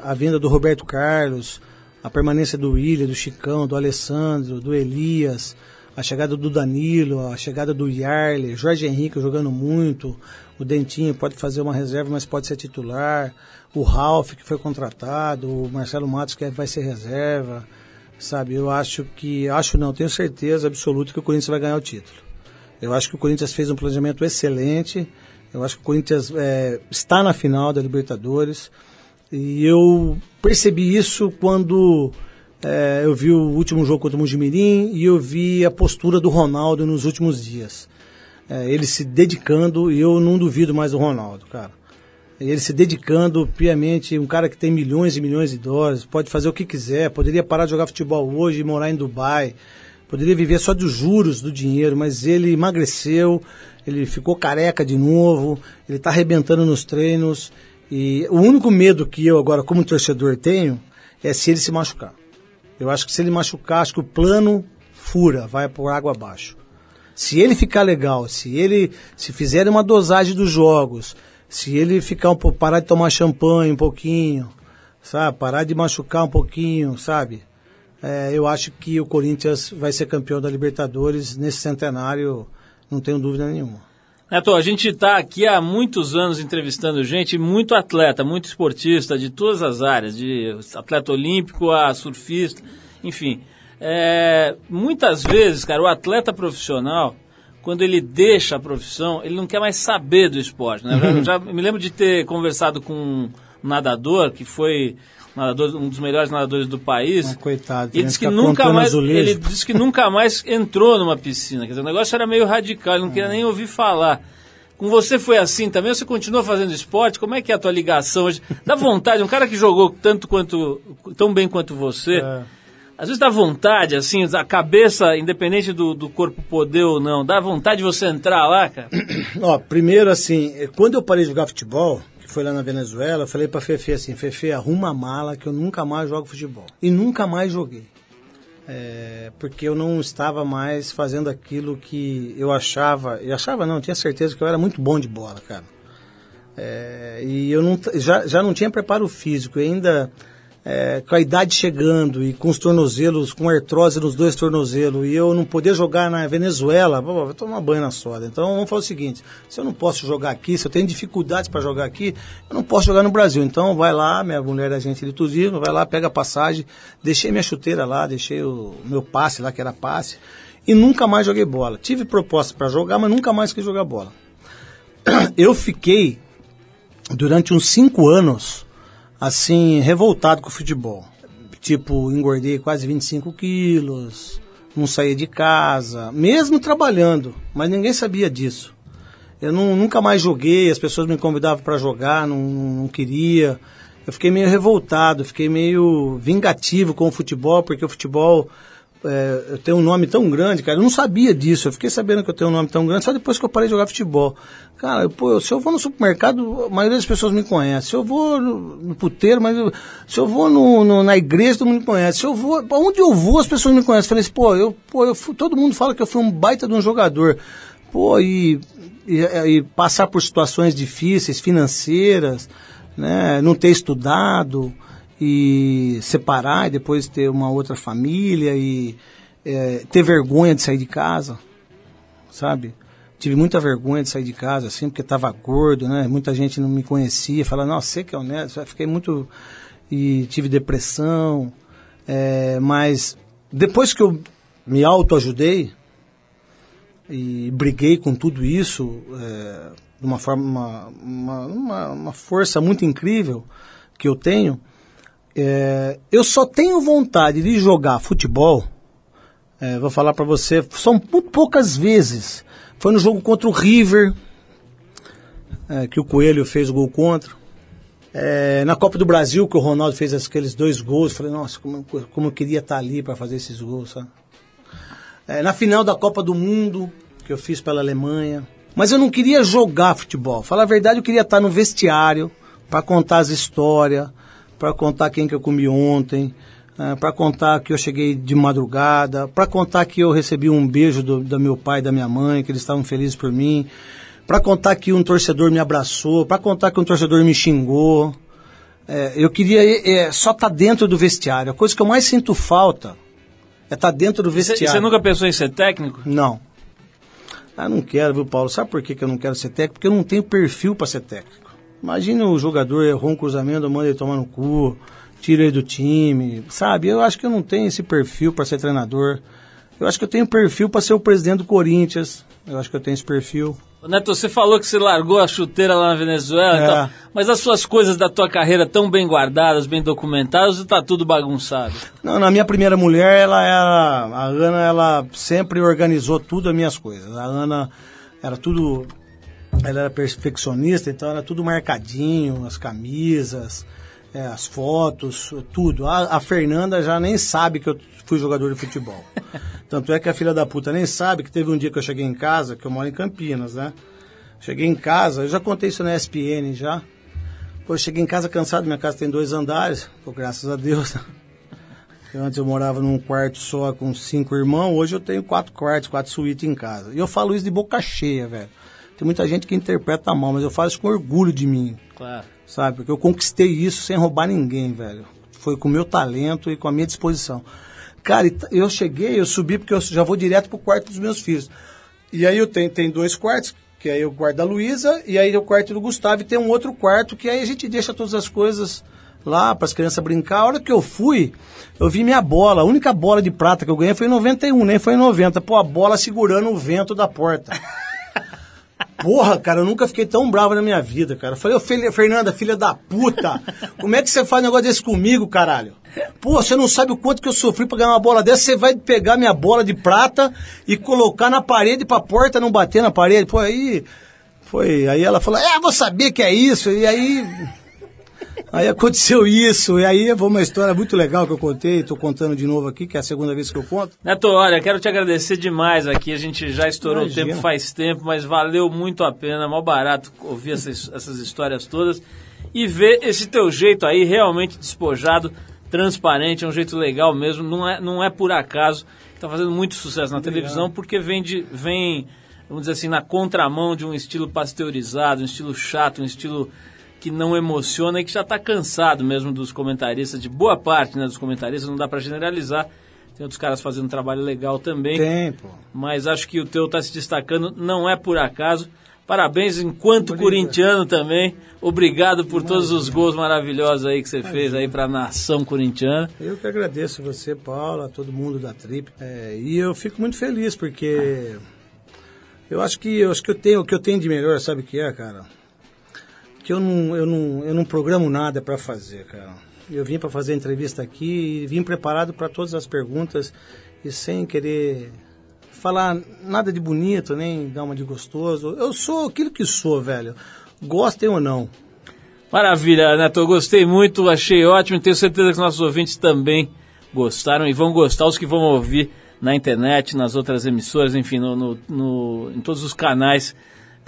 a, a vinda do Roberto Carlos, a permanência do William, do Chicão, do Alessandro, do Elias, a chegada do Danilo, a chegada do Yarley, Jorge Henrique jogando muito, o Dentinho pode fazer uma reserva, mas pode ser titular, o Ralf que foi contratado, o Marcelo Matos que vai ser reserva, sabe? Eu acho que, acho não, tenho certeza absoluta que o Corinthians vai ganhar o título. Eu acho que o Corinthians fez um planejamento excelente, eu acho que o Corinthians é, está na final da Libertadores, e eu percebi isso quando é, eu vi o último jogo contra o Mujimirim e eu vi a postura do Ronaldo nos últimos dias. É, ele se dedicando, e eu não duvido mais do Ronaldo, cara. Ele se dedicando piamente, um cara que tem milhões e milhões de dólares, pode fazer o que quiser, poderia parar de jogar futebol hoje e morar em Dubai, poderia viver só dos juros do dinheiro, mas ele emagreceu, ele ficou careca de novo, ele está arrebentando nos treinos. E o único medo que eu agora, como torcedor, tenho é se ele se machucar. Eu acho que se ele machucar, acho que o plano fura, vai por água abaixo. Se ele ficar legal, se ele se fizer uma dosagem dos jogos, se ele ficar um pouco, parar de tomar champanhe um pouquinho, sabe, parar de machucar um pouquinho, sabe, é, eu acho que o Corinthians vai ser campeão da Libertadores nesse centenário, não tenho dúvida nenhuma. Neto, a gente está aqui há muitos anos entrevistando gente, muito atleta, muito esportista de todas as áreas, de atleta olímpico a surfista, enfim. É, muitas vezes, cara, o atleta profissional, quando ele deixa a profissão, ele não quer mais saber do esporte. Né? Eu já, já me lembro de ter conversado com um nadador que foi nadador, um dos melhores nadadores do país. Ah, coitado, E disse que nunca mais azulejo. ele disse que nunca mais entrou numa piscina. Quer dizer, o negócio era meio radical, ele não queria nem ouvir falar. Com você foi assim também? Você continua fazendo esporte? Como é que é a tua ligação hoje? Dá vontade, um cara que jogou tanto quanto tão bem quanto você. É. Às vezes dá vontade, assim, a cabeça, independente do, do corpo poder ou não, dá vontade de você entrar lá, cara. Ó, primeiro assim, quando eu parei de jogar futebol, foi lá na Venezuela, eu falei pra Fefe assim, Fefe, arruma a mala que eu nunca mais jogo futebol. E nunca mais joguei. É, porque eu não estava mais fazendo aquilo que eu achava, eu achava não, eu tinha certeza que eu era muito bom de bola, cara. É, e eu não, já, já não tinha preparo físico, ainda é, com a idade chegando e com os tornozelos, com artrose nos dois tornozelos, e eu não poder jogar na Venezuela, vou tomar banho na soda. Então vamos fazer o seguinte: se eu não posso jogar aqui, se eu tenho dificuldades para jogar aqui, eu não posso jogar no Brasil. Então vai lá, minha mulher é agente de turismo, vai lá, pega a passagem, deixei minha chuteira lá, deixei o meu passe lá, que era passe, e nunca mais joguei bola. Tive proposta para jogar, mas nunca mais quis jogar bola. Eu fiquei durante uns cinco anos, assim, revoltado com o futebol. Tipo, engordei quase 25 quilos, não saía de casa, mesmo trabalhando, mas ninguém sabia disso. Eu não, nunca mais joguei, as pessoas me convidavam para jogar, não, não queria. Eu fiquei meio revoltado, fiquei meio vingativo com o futebol, porque o futebol é, um nome tão grande, cara. Eu não sabia disso. Eu fiquei sabendo que eu tenho um nome tão grande só depois que eu parei de jogar futebol. Cara, pô, se eu vou no supermercado, a maioria das pessoas me conhece. Se eu vou no, no puteiro, mas eu, se eu vou no, no, na igreja, todo mundo me conhece. Se eu vou, onde eu vou, as pessoas me conhecem. Falei assim, pô, eu, pô, eu todo mundo fala que eu fui um baita de um jogador. Pô, e, e, e passar por situações difíceis, financeiras, né, não ter estudado e separar e depois ter uma outra família e é, ter vergonha de sair de casa, sabe? Tive muita vergonha de sair de casa, assim, porque estava gordo, né? Muita gente não me conhecia, falava, nossa, você que é honesto, fiquei muito... E tive depressão, é, mas depois que eu me autoajudei e briguei com tudo isso, é, de uma forma, uma, uma, uma, força muito incrível que eu tenho, é, eu só tenho vontade de jogar futebol. É, vou falar para você, são poucas vezes. Foi no jogo contra o River, é, que o Coelho fez o gol contra. É, na Copa do Brasil, que o Ronaldo fez aqueles dois gols. Falei, nossa, como, como eu queria estar ali para fazer esses gols. Sabe? É, na final da Copa do Mundo, que eu fiz pela Alemanha. Mas eu não queria jogar futebol. Falar a verdade, eu queria estar no vestiário para contar as histórias para contar quem que eu comi ontem, é, para contar que eu cheguei de madrugada, para contar que eu recebi um beijo do, do meu pai e da minha mãe, que eles estavam felizes por mim, para contar que um torcedor me abraçou, para contar que um torcedor me xingou. É, eu queria é, só estar tá dentro do vestiário. A coisa que eu mais sinto falta é estar tá dentro do vestiário. Você nunca pensou em ser técnico? Não. Ah, não quero, viu, Paulo? Sabe por que, que eu não quero ser técnico? Porque eu não tenho perfil para ser técnico. Imagina o jogador errou um cruzamento, manda ele tomar no cu, tira ele do time, sabe? Eu acho que eu não tenho esse perfil para ser treinador. Eu acho que eu tenho perfil para ser o presidente do Corinthians. Eu acho que eu tenho esse perfil. Neto, você falou que você largou a chuteira lá na Venezuela, é. então, mas as suas coisas da tua carreira tão bem guardadas, bem documentadas, ou tá tudo bagunçado? Não, na minha primeira mulher, ela era, a Ana, ela sempre organizou tudo as minhas coisas. A Ana era tudo ela era perfeccionista, então era tudo marcadinho, as camisas, é, as fotos, tudo. A, a, Fernanda já nem sabe que eu fui jogador de futebol. Tanto é que a filha da puta nem sabe que teve um dia que eu cheguei em casa, que eu moro em Campinas, né? Cheguei em casa, eu já contei isso na ESPN já. Pô, eu cheguei em casa cansado, minha casa tem dois andares, pô, graças a Deus. Eu, antes eu morava num quarto só com cinco irmãos, hoje eu tenho quatro quartos, quatro suítes em casa. E eu falo isso de boca cheia, velho. Tem muita gente que interpreta mal, mas eu faço com orgulho de mim. Claro. Sabe? Porque eu conquistei isso sem roubar ninguém, velho. Foi com o meu talento e com a minha disposição. Cara, eu cheguei, eu subi porque eu já vou direto pro quarto dos meus filhos. E aí eu tenho, tenho dois quartos, que aí eu guardo da Luísa, e aí o quarto do Gustavo, e tem um outro quarto, que aí a gente deixa todas as coisas lá para as crianças brincar. A hora que eu fui, eu vi minha bola. A única bola de prata que eu ganhei foi em 91, nem foi em 90. Pô, a bola segurando o vento da porta. Porra, cara, eu nunca fiquei tão bravo na minha vida, cara. falei, ô Fernanda, filha da puta, como é que você faz um negócio desse comigo, caralho? Pô, você não sabe o quanto que eu sofri pra ganhar uma bola dessa, você vai pegar minha bola de prata e colocar na parede pra porta não bater na parede. Pô, aí. Foi. Aí ela falou, é, vou saber que é isso. E aí. Aí aconteceu isso, e aí foi uma história muito legal que eu contei, estou contando de novo aqui, que é a segunda vez que eu conto. Neto, olha, quero te agradecer demais aqui, a gente já estourou o tempo faz tempo, mas valeu muito a pena, mal barato ouvir essas, essas histórias todas e ver esse teu jeito aí realmente despojado, transparente, é um jeito legal mesmo, não é, não é por acaso, está fazendo muito sucesso na televisão, porque vem, de, vem, vamos dizer assim, na contramão de um estilo pasteurizado, um estilo chato, um estilo que não emociona e que já está cansado mesmo dos comentaristas, de boa parte né, dos comentaristas, não dá para generalizar. Tem outros caras fazendo um trabalho legal também. Tem, pô. Mas acho que o teu está se destacando, não é por acaso. Parabéns enquanto Obrigado. corintiano também. Obrigado por todos os gols maravilhosos aí que você fez aí para a nação corintiana. Eu que agradeço você, Paula, todo mundo da Trip. É, e eu fico muito feliz porque eu acho que eu acho que eu tenho o que eu tenho de melhor, sabe o que é, cara? Que eu não, eu não, eu não programo nada para fazer, cara. Eu vim para fazer a entrevista aqui e vim preparado para todas as perguntas e sem querer falar nada de bonito, nem dar uma de gostoso. Eu sou aquilo que sou, velho. Gostem ou não. Maravilha, Neto. Eu gostei muito, achei ótimo. Tenho certeza que os nossos ouvintes também gostaram e vão gostar. Os que vão ouvir na internet, nas outras emissoras, enfim, no, no- no- em todos os canais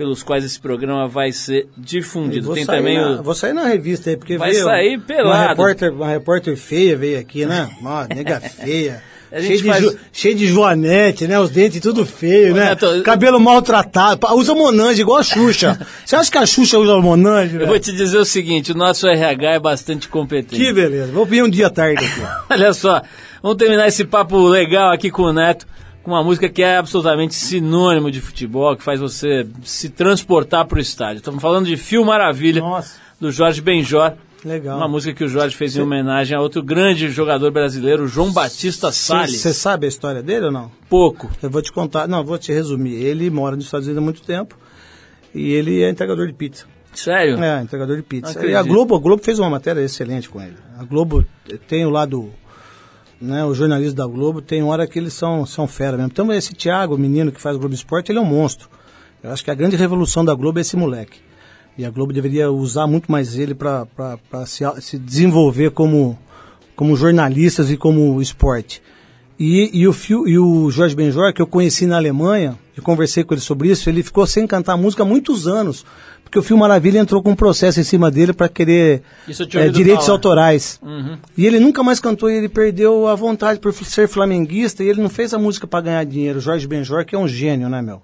pelos quais esse programa vai ser difundido. Vou Tem sair também na, o. vou sair na revista aí, porque Vai veio sair Uma pelado. repórter, uma repórter feia veio aqui, né? Uma nega feia. Cheio de, faz- jo- cheio de joanete, né? Os dentes tudo feio, né? Neto, Cabelo maltratado. Usa Monange igual a Xuxa. Você acha que a Xuxa usa Monange? Eu velho? vou te dizer o seguinte: o nosso RH é bastante competente. Que beleza. Vou vir um dia tarde aqui. Olha só, vamos terminar esse papo legal aqui com o Neto, com uma música que é absolutamente sinônimo de futebol, que faz você se transportar para o estádio. Estamos falando de Fio Maravilha, Nossa. do Jorge Benjor. Legal. Uma música que o Jorge fez em homenagem a outro grande jogador brasileiro, João Batista Salles. Você sabe a história dele ou não? Pouco. Eu vou te contar. Não, vou te resumir. Ele mora nos Estados Unidos há muito tempo e ele é entregador de pizza. Sério? É, entregador de pizza. E a. Globo, a Globo fez uma matéria excelente com ele. A Globo tem o lado, né, o jornalista da Globo tem hora que eles são, são fera mesmo. Então esse Thiago, o menino que faz Globo Esporte, ele é um monstro. Eu acho que a grande revolução da Globo é esse moleque. E a Globo deveria usar muito mais ele para se, se desenvolver como, como jornalistas e como esporte. E, e, o, e o Jorge Benjor, que eu conheci na Alemanha, eu conversei com ele sobre isso, ele ficou sem cantar música há muitos anos. Porque o Fio Maravilha entrou com um processo em cima dele para querer ouvido direitos falar. autorais. Uhum. E ele nunca mais cantou e ele perdeu a vontade por ser flamenguista e ele não fez a música para ganhar dinheiro. Jorge Benjor, que é um gênio, né, meu?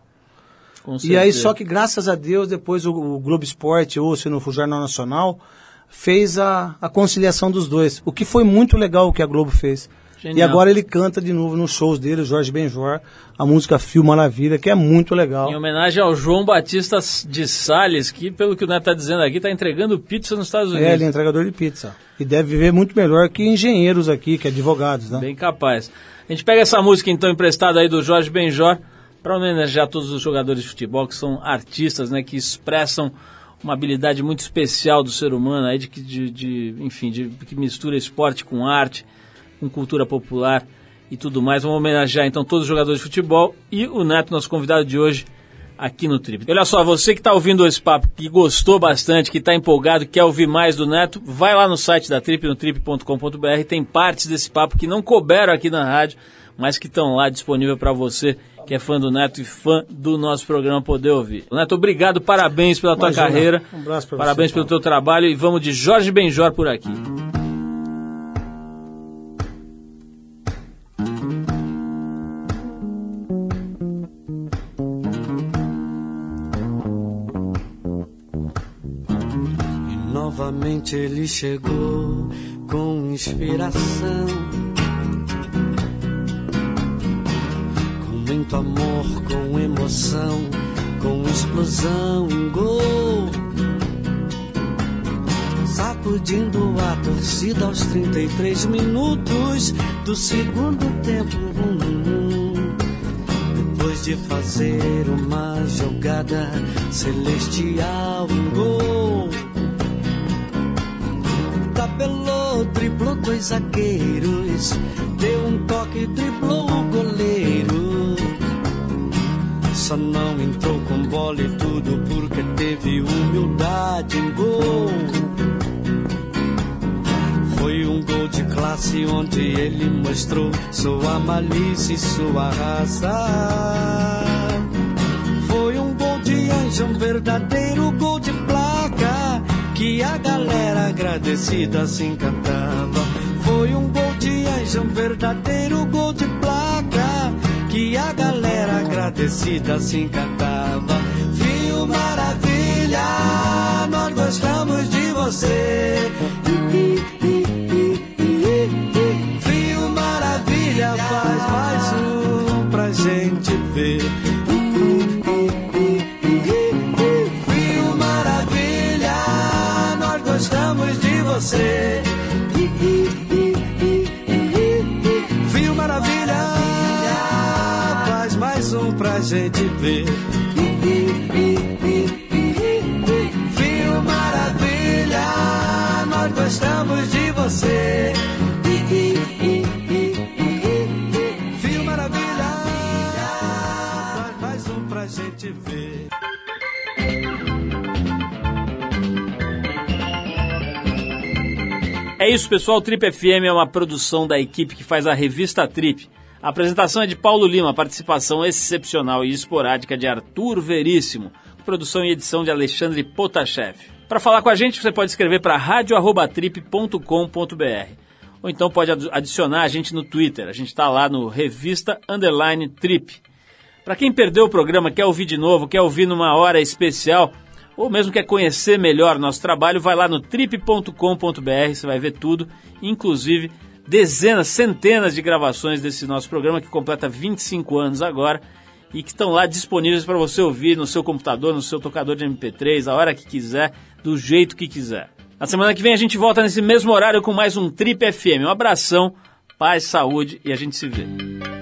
E aí, só que graças a Deus, depois o, o Globo Esporte, ou se não for o Jornal Nacional, fez a, a conciliação dos dois. O que foi muito legal o que a Globo fez. Genial. E agora ele canta de novo nos shows dele, Jorge Benjor, a música Fio Maravilha, que é muito legal. Em homenagem ao João Batista de Salles, que, pelo que o Neto está dizendo aqui, está entregando pizza nos Estados Unidos. É, ele é entregador de pizza. E deve viver muito melhor que engenheiros aqui, que advogados, né? Bem capaz. A gente pega essa música então emprestada aí do Jorge Benjor para homenagear todos os jogadores de futebol que são artistas, né, que expressam uma habilidade muito especial do ser humano aí de que de, de- enfim, de que mistura esporte com arte, com cultura popular e tudo mais. Vamos homenagear então todos os jogadores de futebol e o Neto, nosso convidado de hoje, aqui no Trip. Olha só, você que está ouvindo esse papo, que gostou bastante, que está empolgado, que quer ouvir mais do Neto, vai lá no site da Trip, no trip.com.br, tem partes desse papo que não couberam aqui na rádio, mas que estão lá disponível para você que é fã do Neto e fã do nosso programa poder ouvir. Neto, obrigado, parabéns pela tua Imagina. carreira, Um abraço pra parabéns você, pelo Paulo. teu trabalho e vamos de Jorge Benjor por aqui. Novamente ele chegou com inspiração. Com muito amor, com emoção, com explosão, um gol. Sacudindo a torcida aos 33 minutos do segundo tempo. Hum, hum. Depois de fazer uma jogada celestial, um gol. Driblou dois zagueiros, deu um toque, driblou o goleiro. Só não entrou com bola e tudo porque teve humildade em gol. Foi um gol de classe onde ele mostrou sua malícia e sua raça. Foi um gol de anjo, um verdadeiro gol de que a galera agradecida se encantava. Foi um gol de anjo, um verdadeiro gol de placa que a galera agradecida se encantava. viver. Maravilha, nós gostamos de você. Viu Maravilha, faz mais um pra gente ver. É isso, pessoal. Trip FM é uma produção da equipe que faz a revista Trip. A apresentação é de Paulo Lima, participação excepcional e esporádica de Arthur Veríssimo, produção e edição de Alexandre Potashev. Para falar com a gente, você pode escrever para radio@trip.com.br ou então pode adicionar a gente no Twitter. A gente está lá no Revista Underline Trip. Para quem perdeu o programa, quer ouvir de novo, quer ouvir numa hora especial, ou mesmo quer conhecer melhor nosso trabalho, vai lá no trip.com.br, você vai ver tudo, inclusive dezenas, centenas de gravações desse nosso programa que completa 25 anos agora e que estão lá disponíveis para você ouvir no seu computador, no seu tocador de MP3, a hora que quiser, do jeito que quiser. Na semana que vem a gente volta nesse mesmo horário com mais um Trip FM. Um abração, paz, saúde e a gente se vê.